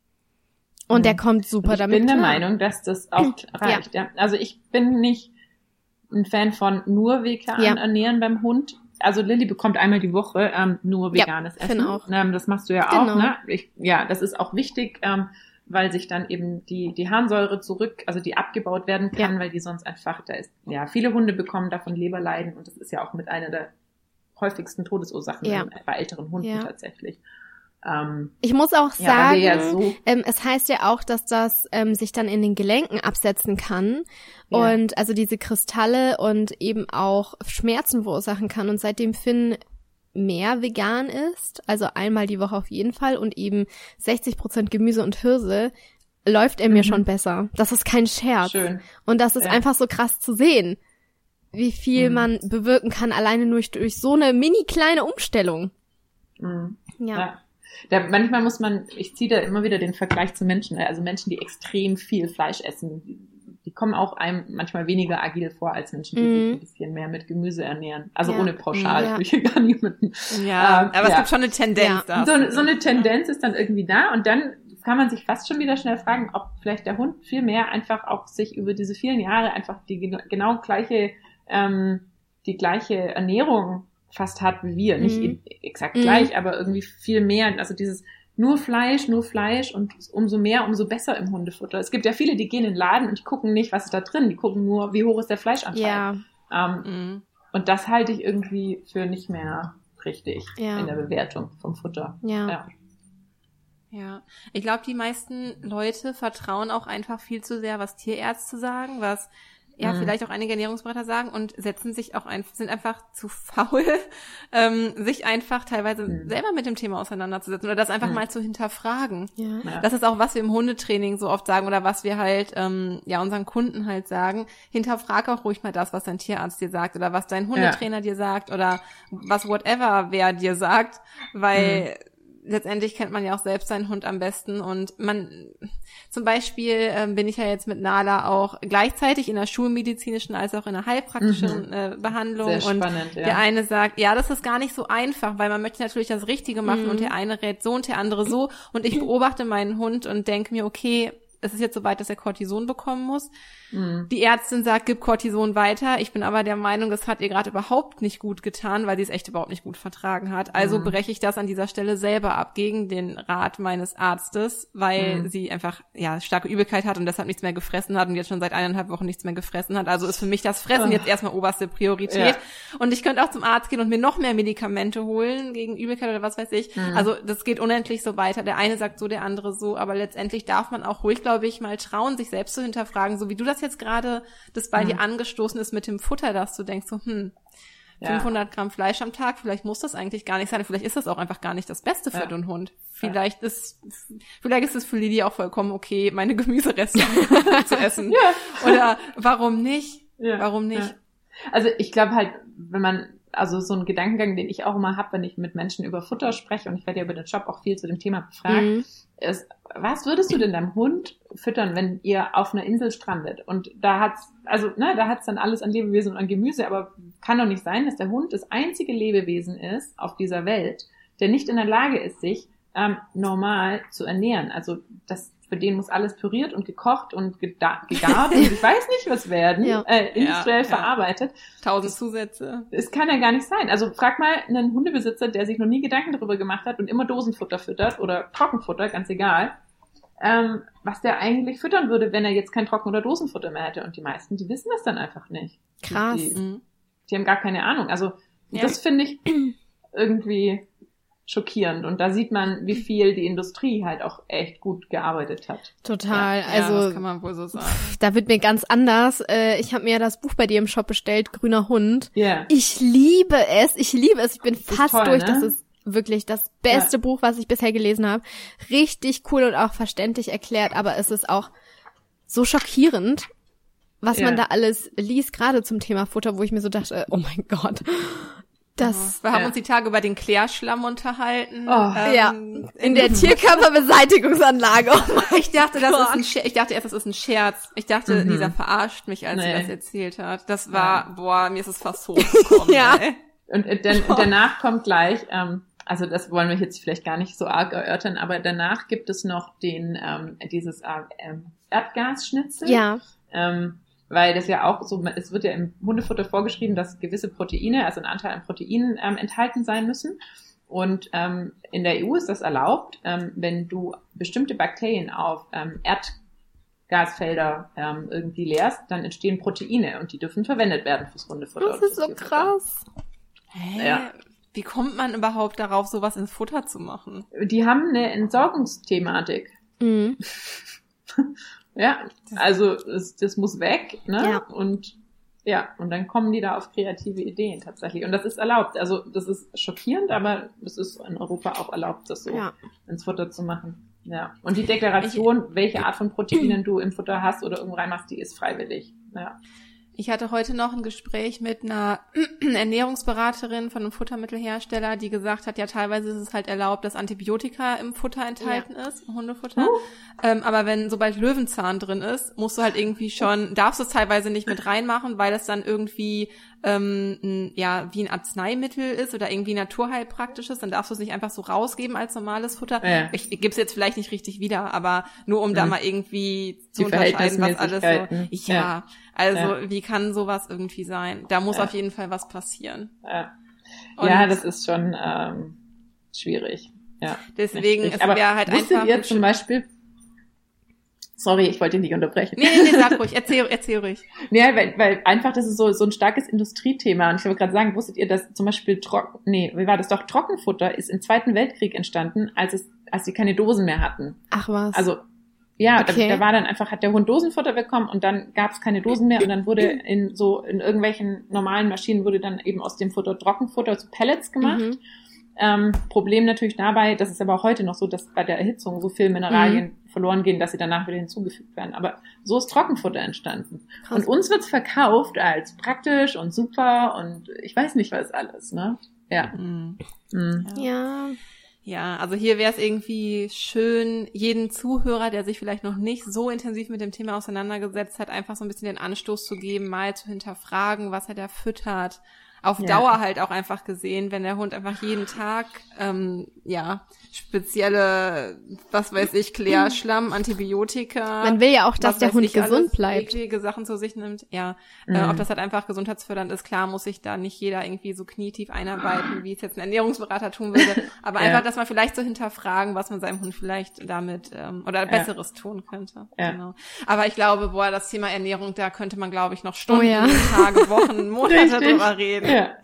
Und mhm. der kommt super ich damit. Ich bin der Meinung, dass das auch reicht. Ja. ja. Also ich bin nicht ein Fan von nur vegan ja. ernähren beim Hund also Lilly bekommt einmal die Woche ähm, nur veganes ja, Essen. Auch. Ähm, das machst du ja genau. auch, ne? Ich, ja, das ist auch wichtig, ähm, weil sich dann eben die, die Harnsäure zurück, also die abgebaut werden kann, ja. weil die sonst einfach, da ist, ja, viele Hunde bekommen davon Leberleiden und das ist ja auch mit einer der häufigsten Todesursachen ja. bei älteren Hunden ja. tatsächlich. Ähm, ich muss auch sagen, ja, so ähm, es heißt ja auch, dass das ähm, sich dann in den Gelenken absetzen kann ja. und also diese Kristalle und eben auch Schmerzen verursachen kann. Und seitdem Finn mehr vegan ist, also einmal die Woche auf jeden Fall und eben 60 Prozent Gemüse und Hirse, läuft er mir mhm. schon besser. Das ist kein Scherz. Schön. Und das ist ja. einfach so krass zu sehen, wie viel mhm. man bewirken kann, alleine nur durch, durch so eine mini kleine Umstellung. Mhm. ja. ja. Da, manchmal muss man, ich ziehe da immer wieder den Vergleich zu Menschen, ne? also Menschen, die extrem viel Fleisch essen, die, kommen auch einem manchmal weniger agil vor als Menschen, die mm. sich mhm. ein bisschen mehr mit Gemüse ernähren. Also ja. ohne pauschal, ja. ich gar niemanden. Ja, ähm, aber ja. es gibt schon eine Tendenz da. So, so eine Tendenz ist dann irgendwie da und dann kann man sich fast schon wieder schnell fragen, ob vielleicht der Hund viel mehr einfach auch sich über diese vielen Jahre einfach die genau gleiche, ähm, die gleiche Ernährung fast hat wie wir. Nicht mhm. exakt gleich, aber irgendwie viel mehr. Also dieses nur Fleisch, nur Fleisch und umso mehr, umso besser im Hundefutter. Es gibt ja viele, die gehen in den Laden und die gucken nicht, was ist da drin. Die gucken nur, wie hoch ist der Fleischanteil. Ja. Ähm, mhm. Und das halte ich irgendwie für nicht mehr richtig ja. in der Bewertung vom Futter. Ja. ja. Ja, ich glaube, die meisten Leute vertrauen auch einfach viel zu sehr, was Tierärzte sagen, was ja, mhm. vielleicht auch einige Ernährungsberater sagen und setzen sich auch einfach, sind einfach zu faul, ähm, sich einfach teilweise mhm. selber mit dem Thema auseinanderzusetzen oder das einfach mhm. mal zu hinterfragen. Ja. Das ist auch, was wir im Hundetraining so oft sagen oder was wir halt, ähm, ja, unseren Kunden halt sagen. Hinterfrag auch ruhig mal das, was dein Tierarzt dir sagt oder was dein Hundetrainer ja. dir sagt oder was whatever wer dir sagt, weil mhm letztendlich kennt man ja auch selbst seinen Hund am besten und man, zum Beispiel ähm, bin ich ja jetzt mit Nala auch gleichzeitig in der schulmedizinischen als auch in der heilpraktischen mhm. äh, Behandlung Sehr und spannend, ja. der eine sagt, ja, das ist gar nicht so einfach, weil man möchte natürlich das Richtige machen mhm. und der eine rät so und der andere so und ich beobachte meinen Hund und denke mir, okay, es ist jetzt soweit, dass er Cortison bekommen muss. Mhm. Die Ärztin sagt, gib Cortison weiter. Ich bin aber der Meinung, das hat ihr gerade überhaupt nicht gut getan, weil sie es echt überhaupt nicht gut vertragen hat. Also mhm. breche ich das an dieser Stelle selber ab gegen den Rat meines Arztes, weil mhm. sie einfach ja starke Übelkeit hat und deshalb nichts mehr gefressen hat und jetzt schon seit eineinhalb Wochen nichts mehr gefressen hat. Also ist für mich das Fressen jetzt erstmal oberste Priorität. Ja. Und ich könnte auch zum Arzt gehen und mir noch mehr Medikamente holen gegen Übelkeit oder was weiß ich. Mhm. Also das geht unendlich so weiter. Der eine sagt so, der andere so, aber letztendlich darf man auch ruhig glaube ich, mal trauen, sich selbst zu hinterfragen, so wie du das jetzt gerade, das bei mhm. dir angestoßen ist mit dem Futter, dass du denkst so, hm, 500 Gramm Fleisch am Tag, vielleicht muss das eigentlich gar nicht sein, vielleicht ist das auch einfach gar nicht das Beste für ja. den Hund. Vielleicht ist, vielleicht ist es für Lili auch vollkommen okay, meine Gemüsereste zu essen. Ja. Oder warum nicht? Ja. Warum nicht? Also ich glaube halt, wenn man also so ein Gedankengang, den ich auch immer habe, wenn ich mit Menschen über Futter spreche und ich werde ja über den Job auch viel zu dem Thema befragt, mhm. Ist, was würdest du denn deinem Hund füttern, wenn ihr auf einer Insel strandet? Und da hat's, also, ne, da hat's dann alles an Lebewesen und an Gemüse, aber kann doch nicht sein, dass der Hund das einzige Lebewesen ist auf dieser Welt, der nicht in der Lage ist, sich ähm, normal zu ernähren. Also das für den muss alles püriert und gekocht und gegart und ich weiß nicht was werden, ja. äh, industriell ja, verarbeitet. Tausend Zusätze. Es kann ja gar nicht sein. Also frag mal einen Hundebesitzer, der sich noch nie Gedanken darüber gemacht hat und immer Dosenfutter füttert oder Trockenfutter, ganz egal, ähm, was der eigentlich füttern würde, wenn er jetzt kein Trocken- oder Dosenfutter mehr hätte. Und die meisten, die wissen das dann einfach nicht. Krass. Die, die, die haben gar keine Ahnung. Also das finde ich irgendwie schockierend. Und da sieht man, wie viel die Industrie halt auch echt gut gearbeitet hat. Total. Ja, also ja, das kann man wohl so sagen. Da wird mir ganz anders. Äh, ich habe mir das Buch bei dir im Shop bestellt, Grüner Hund. Ja. Yeah. Ich liebe es. Ich liebe es. Ich bin fast toll, durch. Ne? Das ist wirklich das beste ja. Buch, was ich bisher gelesen habe. Richtig cool und auch verständlich erklärt, aber es ist auch so schockierend, was ja. man da alles liest, gerade zum Thema Futter, wo ich mir so dachte, oh mein Gott, das, wir haben ja. uns die Tage über den Klärschlamm unterhalten. Oh, ähm, ja. In der Tierkörperbeseitigungsanlage. Oh ich dachte, das ist ein Scherz. Ich dachte erst, das ist ein Scherz. Ich dachte, mhm. Lisa verarscht mich, als nee. sie das erzählt hat. Das war, Nein. boah, mir ist es fast hochgekommen. ja. Ey. Und äh, dann, oh. danach kommt gleich, ähm, also das wollen wir jetzt vielleicht gar nicht so arg erörtern, aber danach gibt es noch den, ähm, dieses äh, ähm, Erdgasschnitzel. Ja. Ähm, weil das ja auch so, es wird ja im Hundefutter vorgeschrieben, dass gewisse Proteine, also ein Anteil an Proteinen ähm, enthalten sein müssen. Und ähm, in der EU ist das erlaubt, ähm, wenn du bestimmte Bakterien auf ähm, Erdgasfelder ähm, irgendwie leerst, dann entstehen Proteine und die dürfen verwendet werden fürs Hundefutter. Das ist so krass. Hä? Ja. Wie kommt man überhaupt darauf, sowas ins Futter zu machen? Die haben eine Entsorgungsthematik. Mhm. Ja, also das, das muss weg, ne? Ja. Und ja, und dann kommen die da auf kreative Ideen tatsächlich. Und das ist erlaubt. Also das ist schockierend, aber es ist in Europa auch erlaubt, das so ja. ins Futter zu machen. Ja. Und die Deklaration, welche Art von Proteinen du im Futter hast oder irgendwo reinmachst, die ist freiwillig. Ja. Ich hatte heute noch ein Gespräch mit einer Ernährungsberaterin von einem Futtermittelhersteller, die gesagt hat, ja, teilweise ist es halt erlaubt, dass Antibiotika im Futter enthalten ja. ist, im Hundefutter. Uh. Ähm, aber wenn sobald Löwenzahn drin ist, musst du halt irgendwie schon, darfst du es teilweise nicht mit reinmachen, weil es dann irgendwie ähm, ja wie ein Arzneimittel ist oder irgendwie naturheilpraktisches, dann darfst du es nicht einfach so rausgeben als normales Futter. Ja. Ich, ich gebe es jetzt vielleicht nicht richtig wieder, aber nur um mhm. da mal irgendwie zu unterscheiden, was alles so. Ja, ja. Also ja. wie kann sowas irgendwie sein? Da muss auf jeden Fall was passieren. Ja, ja das ist schon ähm, schwierig. Ja. Deswegen, es wäre halt einfach. Ihr zum Beispiel Sorry, ich wollte dich nicht unterbrechen. Nee, nee, nee, sag ruhig, erzähl, erzähl ruhig. Nee, weil, weil einfach das ist so, so ein starkes Industriethema. Und ich wollte gerade sagen, wusstet ihr, dass zum Beispiel Trocken, nee, wie war das doch, Trockenfutter ist im Zweiten Weltkrieg entstanden, als es, als sie keine Dosen mehr hatten. Ach was. Also, ja, okay. da, da war dann einfach, hat der Hund Dosenfutter bekommen und dann gab es keine Dosen mehr und dann wurde in so, in irgendwelchen normalen Maschinen wurde dann eben aus dem Futter Trockenfutter zu Pellets gemacht. Mhm. Ähm, Problem natürlich dabei, das ist aber auch heute noch so, dass bei der Erhitzung so viel Mineralien mhm. verloren gehen, dass sie danach wieder hinzugefügt werden. Aber so ist Trockenfutter entstanden. Krass. Und uns wird's verkauft als praktisch und super und ich weiß nicht was alles, ne? Ja. Mhm. Mhm. Ja. Ja, also hier wäre es irgendwie schön, jeden Zuhörer, der sich vielleicht noch nicht so intensiv mit dem Thema auseinandergesetzt hat, einfach so ein bisschen den Anstoß zu geben, mal zu hinterfragen, was er da füttert auf ja. Dauer halt auch einfach gesehen, wenn der Hund einfach jeden Tag ähm, ja spezielle, was weiß ich, Klärschlamm, Antibiotika. Man will ja auch, dass der Hund ich, gesund bleibt. Eklige Sachen zu sich nimmt. Ja, mhm. äh, ob das halt einfach gesundheitsfördernd ist, klar muss sich da nicht jeder irgendwie so knietief einarbeiten, wie es jetzt ein Ernährungsberater tun würde. Aber ja. einfach, dass man vielleicht so hinterfragen, was man seinem Hund vielleicht damit ähm, oder Besseres ja. tun könnte. Ja. Genau. Aber ich glaube, boah, das Thema Ernährung, da könnte man, glaube ich, noch Stunden, oh. Tage, Wochen, Monate drüber reden. Ja.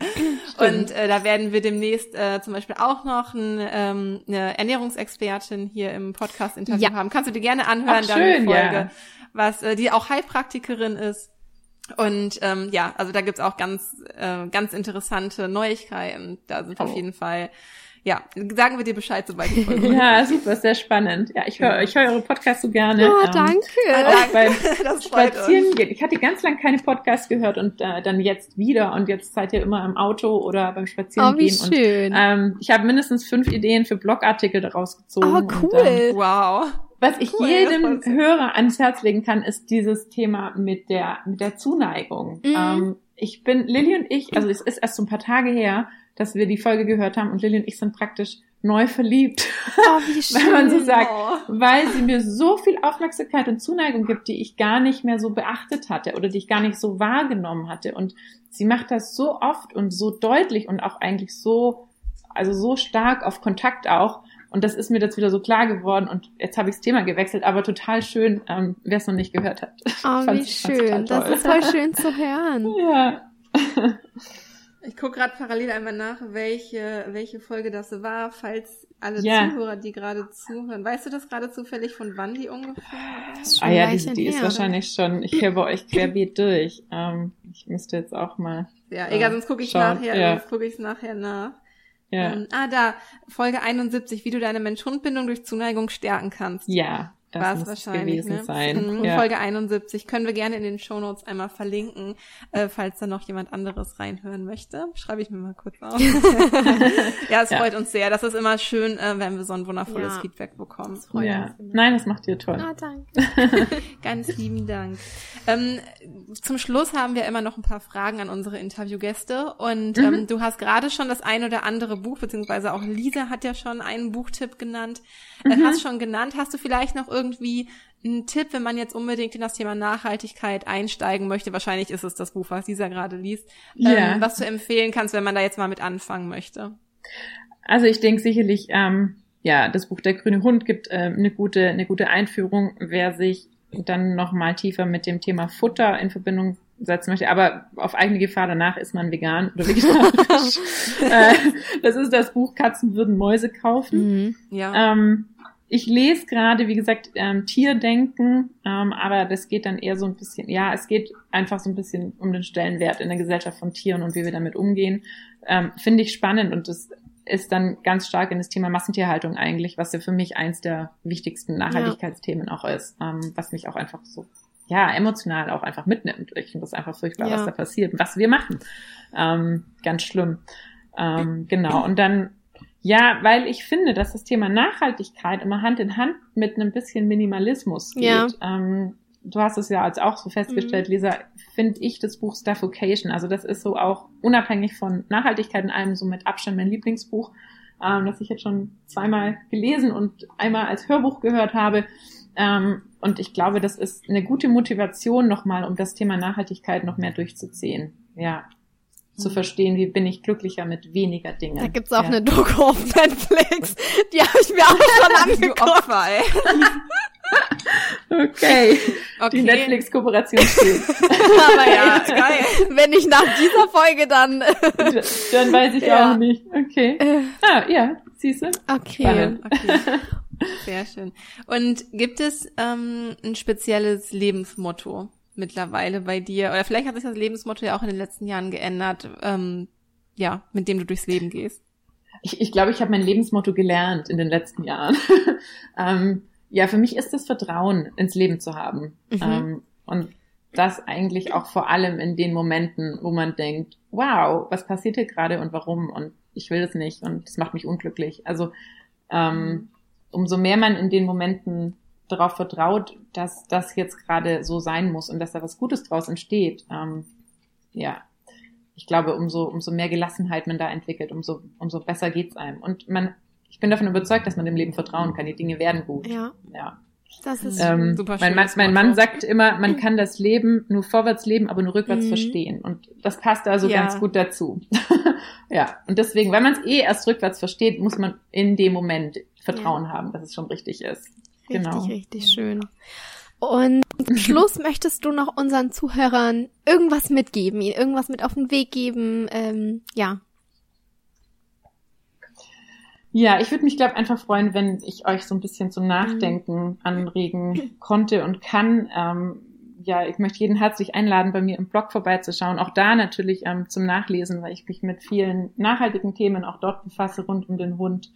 Und äh, da werden wir demnächst äh, zum Beispiel auch noch ein, ähm, eine Ernährungsexpertin hier im Podcast-Interview Ja. haben. Kannst du dir gerne anhören, Ach, dann schön, Folge, ja. was äh, die auch Heilpraktikerin ist. Und ähm, ja, also da gibt's auch ganz, äh, ganz interessante Neuigkeiten. Da sind wir auf Oh. jeden Fall, ja, sagen wir dir Bescheid, sobald die Folge Ja, super, sehr spannend. Ja, ich höre ich höre eure Podcasts so gerne. Oh, Ähm, danke. Auch beim Das freut Spazieren uns. gehen. Ich hatte ganz lange keine Podcasts gehört und äh, dann jetzt wieder. Und jetzt seid ihr immer im Auto oder beim Spazieren Oh, wie gehen. Und, schön. ähm, ich habe mindestens fünf Ideen für Blogartikel daraus gezogen. Oh, Und, ähm, cool. Wow. was ich Cool, jedem. Hörer ans Herz legen kann, ist dieses Thema mit der, mit der Zuneigung. Mhm. Ähm, ich bin, Lilly und ich, also es ist erst so ein paar Tage her, dass wir die Folge gehört haben und Lilly und ich sind praktisch neu verliebt, Oh, wie schön. wenn man so sagt, Oh. weil sie mir so viel Aufmerksamkeit und Zuneigung gibt, die ich gar nicht mehr so beachtet hatte oder die ich gar nicht so wahrgenommen hatte. Und sie macht das so oft und so deutlich und auch eigentlich so, also so stark auf Kontakt auch. Und das ist mir jetzt wieder so klar geworden und jetzt habe ich das Thema gewechselt, aber total schön, ähm, wer es noch nicht gehört hat. Oh, wie schön. Das ist voll schön zu hören. Ja. Ich gucke gerade parallel einmal nach, welche, welche Folge das war, falls alle Ja. Zuhörer, die gerade zuhören. Weißt du das gerade zufällig, von wann die ungefähr Ah ja, die, die ist her. wahrscheinlich schon, ich höre bei euch querbeet durch. Ähm, ich müsste jetzt auch mal, Ja, egal, sonst gucke ich Schauen, nachher, ja. sonst gucke ich nachher nach. ja. Ähm, ah, da, Folge 71, wie du deine Mensch-Hund-Bindung durch Zuneigung stärken kannst. Ja, war es muss wahrscheinlich, gewesen ne? sein. Mhm, Ja. Folge 71 können wir gerne in den Shownotes einmal verlinken, äh, falls da noch jemand anderes reinhören möchte. Schreibe ich mir mal kurz auf. ja, es Ja. freut uns sehr. Das ist immer schön, äh, wenn wir so ein wundervolles Ja. Feedback bekommen. freut ja. uns. Nein, das macht ihr toll. Ah, danke. Ganz lieben Dank. Ähm, zum Schluss haben wir immer noch ein paar Fragen an unsere Interviewgäste. Und Mhm. ähm, du hast gerade schon das ein oder andere Buch, beziehungsweise auch Lisa hat ja schon einen Buchtipp genannt. Äh, Mhm. hast schon genannt. Hast du vielleicht noch irgendwie einen Tipp, wenn man jetzt unbedingt in das Thema Nachhaltigkeit einsteigen möchte? Wahrscheinlich ist es das Buch, was Lisa gerade liest. Ja. Ähm, was du empfehlen kannst, wenn man da jetzt mal mit anfangen möchte. Also ich denke sicherlich, ähm, ja, das Buch Der grüne Hund gibt ähm, eine gute, eine gute Einführung, wer sich dann noch mal tiefer mit dem Thema Futter in Verbindung setzen möchte. Aber auf eigene Gefahr danach ist man vegan oder vegetarisch. äh, das ist das Buch Katzen würden Mäuse kaufen. Mhm. Ja. Ähm, ich lese gerade, wie gesagt, ähm, Tierdenken, ähm, aber das geht dann eher so ein bisschen, ja, es geht einfach so ein bisschen um den Stellenwert in der Gesellschaft von Tieren und wie wir damit umgehen. Ähm, Finde ich spannend und das ist dann ganz stark in das Thema Massentierhaltung eigentlich, was ja für mich eins der wichtigsten Nachhaltigkeitsthemen auch ist, ähm, was mich auch einfach so, ja, emotional auch einfach mitnimmt. Ich finde das einfach furchtbar, Ja. was da passiert und was wir machen. Ähm, ganz schlimm. Ähm, genau. Und dann ja, weil ich finde, dass das Thema Nachhaltigkeit immer Hand in Hand mit einem bisschen Minimalismus geht. Ja. Ähm, du hast es ja als auch so festgestellt, Lisa, finde ich das Buch Stuffocation. Also das ist so auch unabhängig von Nachhaltigkeit in einem so mit Abstand mein Lieblingsbuch, ähm, das ich jetzt schon zweimal gelesen und einmal als Hörbuch gehört habe. Ähm, und ich glaube, das ist eine gute Motivation nochmal, um das Thema Nachhaltigkeit noch mehr durchzuziehen. Ja. Zu Mhm. verstehen, wie bin ich glücklicher mit weniger Dingen. Da gibt's auch ja. eine Doku auf Netflix. Die habe ich mir auch schon angeguckt. Opfer. Okay. Okay. Die Netflix-Kooperation steht. Aber Ja, geil. wenn ich nach dieser Folge dann... Dann weiß ich Ja. auch nicht. Okay. Äh, Ah, ja, siehst du? okay. Okay. Sehr schön. Und gibt es ähm, ein spezielles Lebensmotto mittlerweile bei dir? Oder vielleicht hat sich das Lebensmotto ja auch in den letzten Jahren geändert, ähm, ja, mit dem du durchs Leben gehst. Ich, ich glaube, ich habe mein Lebensmotto gelernt in den letzten Jahren. ähm, ja, für mich ist es Vertrauen ins Leben zu haben. Mhm. Ähm, und das eigentlich auch vor allem in den Momenten, wo man denkt, wow, was passiert hier gerade und warum? Und ich will das nicht und das macht mich unglücklich. Also ähm, umso mehr man in den Momenten darauf vertraut, dass das jetzt gerade so sein muss und dass da was Gutes draus entsteht, ähm, ja, ich glaube, umso, umso mehr Gelassenheit man da entwickelt, umso, umso besser geht's einem. Und man, ich bin davon überzeugt, dass man dem Leben vertrauen kann. Die Dinge werden gut. Ja, Ja. das ist... Ähm, Super mein, Mann, mein. Mann sagt immer, man kann das Leben nur vorwärts leben, aber nur rückwärts Mhm. verstehen. Und das passt also Ja. ganz gut dazu. ja. Und deswegen, wenn man es eh erst rückwärts versteht, muss man in dem Moment Vertrauen haben, dass es schon richtig ist. Richtig, Genau. richtig schön. Und Zum Schluss möchtest du noch unseren Zuhörern irgendwas mitgeben, ihnen irgendwas mit auf den Weg geben, ähm, ja. Ja, ich würde mich, glaube einfach freuen, wenn ich euch so ein bisschen zum Nachdenken anregen konnte und kann. Ähm, ja, ich möchte jeden herzlich einladen, bei mir im Blog vorbeizuschauen. Auch da natürlich ähm, zum Nachlesen, weil ich mich mit vielen nachhaltigen Themen auch dort befasse rund um den Hund.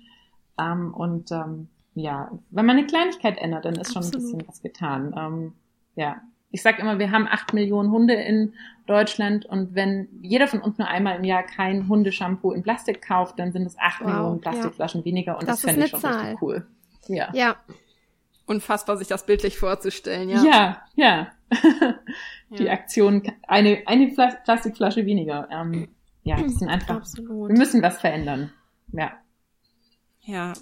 Ähm, und ähm, ja, wenn man eine Kleinigkeit ändert, dann ist Absolut. schon ein bisschen was getan. Ähm, ja, ich sage immer, wir haben acht Millionen Hunde in Deutschland und wenn jeder von uns nur einmal im Jahr kein Hundeshampoo in Plastik kauft, dann sind es acht wow, Millionen Plastikflaschen ja. weniger und das, das fände ich schon Zahl. richtig cool. Ja. ja. Unfassbar, sich das bildlich vorzustellen, ja. Ja, ja. Die ja. Aktion, eine, eine Plastikflasche weniger. Ähm, ja, das sind einfach, Absolut. wir müssen was verändern. Ja. Ja,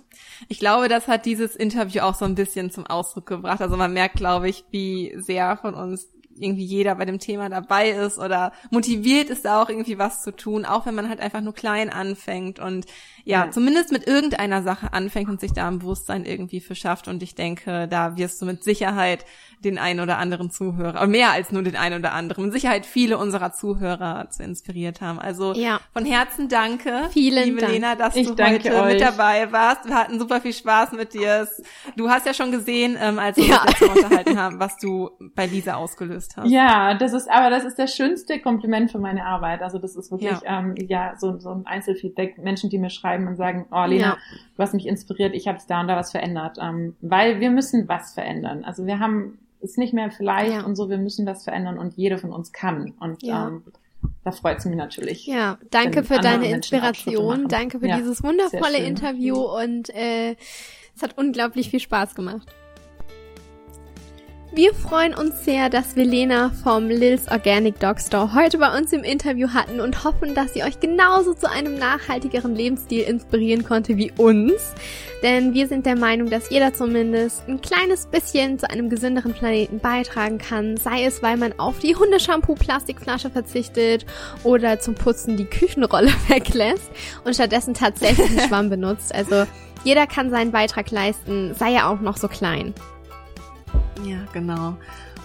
ich glaube, das hat dieses Interview auch so ein bisschen zum Ausdruck gebracht. Also man merkt, glaube ich, wie sehr von uns irgendwie jeder bei dem Thema dabei ist oder motiviert ist, da auch irgendwie was zu tun, auch wenn man halt einfach nur klein anfängt und ja, ja, zumindest mit irgendeiner Sache anfängt und sich da ein Bewusstsein irgendwie verschafft. Und ich denke, da wirst du mit Sicherheit den einen oder anderen Zuhörer, mehr als nur den einen oder anderen, mit Sicherheit viele unserer Zuhörer zu inspiriert haben. Also ja. von Herzen danke, Vielen liebe Dank. Lena, dass ich du heute euch. mit dabei warst. Wir hatten super viel Spaß mit dir. Du hast ja schon gesehen, ähm, als wir ja. uns unterhalten haben, was du bei Lisa ausgelöst hast. Ja, das ist, aber das ist das schönste Kompliment für meine Arbeit. Also das ist wirklich, ja, ähm, ja so, so ein Einzelfeedback. Menschen, die mir schreiben und sagen, oh Lena, ja. du hast mich inspiriert, ich habe da und da was verändert. Ähm, weil wir müssen was verändern. Also wir haben ist nicht mehr vielleicht ja. und so, wir müssen das verändern und jeder von uns kann. Und ja. ähm, da freut es mich natürlich. Ja, danke für deine Inspiration, danke für ja, dieses wundervolle Interview und äh, es hat unglaublich viel Spaß gemacht. Wir freuen uns sehr, dass wir Lena vom Lils Organic Dog Store heute bei uns im Interview hatten und hoffen, dass sie euch genauso zu einem nachhaltigeren Lebensstil inspirieren konnte wie uns. Denn wir sind der Meinung, dass jeder zumindest ein kleines bisschen zu einem gesünderen Planeten beitragen kann, sei es, weil man auf die Hundeshampoo-Plastikflasche verzichtet oder zum Putzen die Küchenrolle weglässt und stattdessen tatsächlich einen Schwamm benutzt. Also jeder kann seinen Beitrag leisten, sei er auch noch so klein. Ja, genau.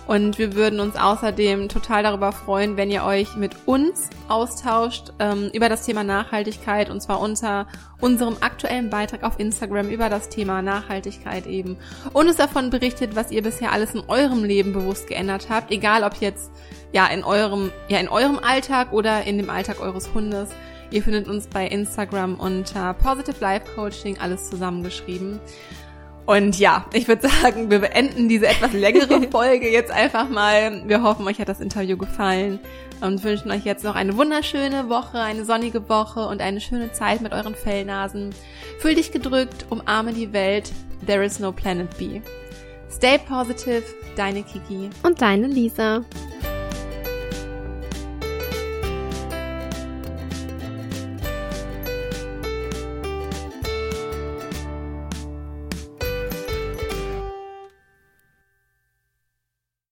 Und wir würden uns außerdem total darüber freuen, wenn ihr euch mit uns austauscht ähm, über das Thema Nachhaltigkeit und zwar unter unserem aktuellen Beitrag auf Instagram über das Thema Nachhaltigkeit eben und uns davon berichtet, was ihr bisher alles in eurem Leben bewusst geändert habt, egal ob jetzt ja in eurem ja in eurem Alltag oder in dem Alltag eures Hundes. Ihr findet uns bei Instagram unter Positive Life Coaching alles zusammengeschrieben. Und ja, ich würde sagen, wir beenden diese etwas längere Folge jetzt einfach mal. Wir hoffen, euch hat das Interview gefallen und wünschen euch jetzt noch eine wunderschöne Woche, eine sonnige Woche und eine schöne Zeit mit euren Fellnasen. Fühl dich gedrückt, umarme die Welt. There is no planet B. Stay positive, deine Kiki. Und deine Lisa.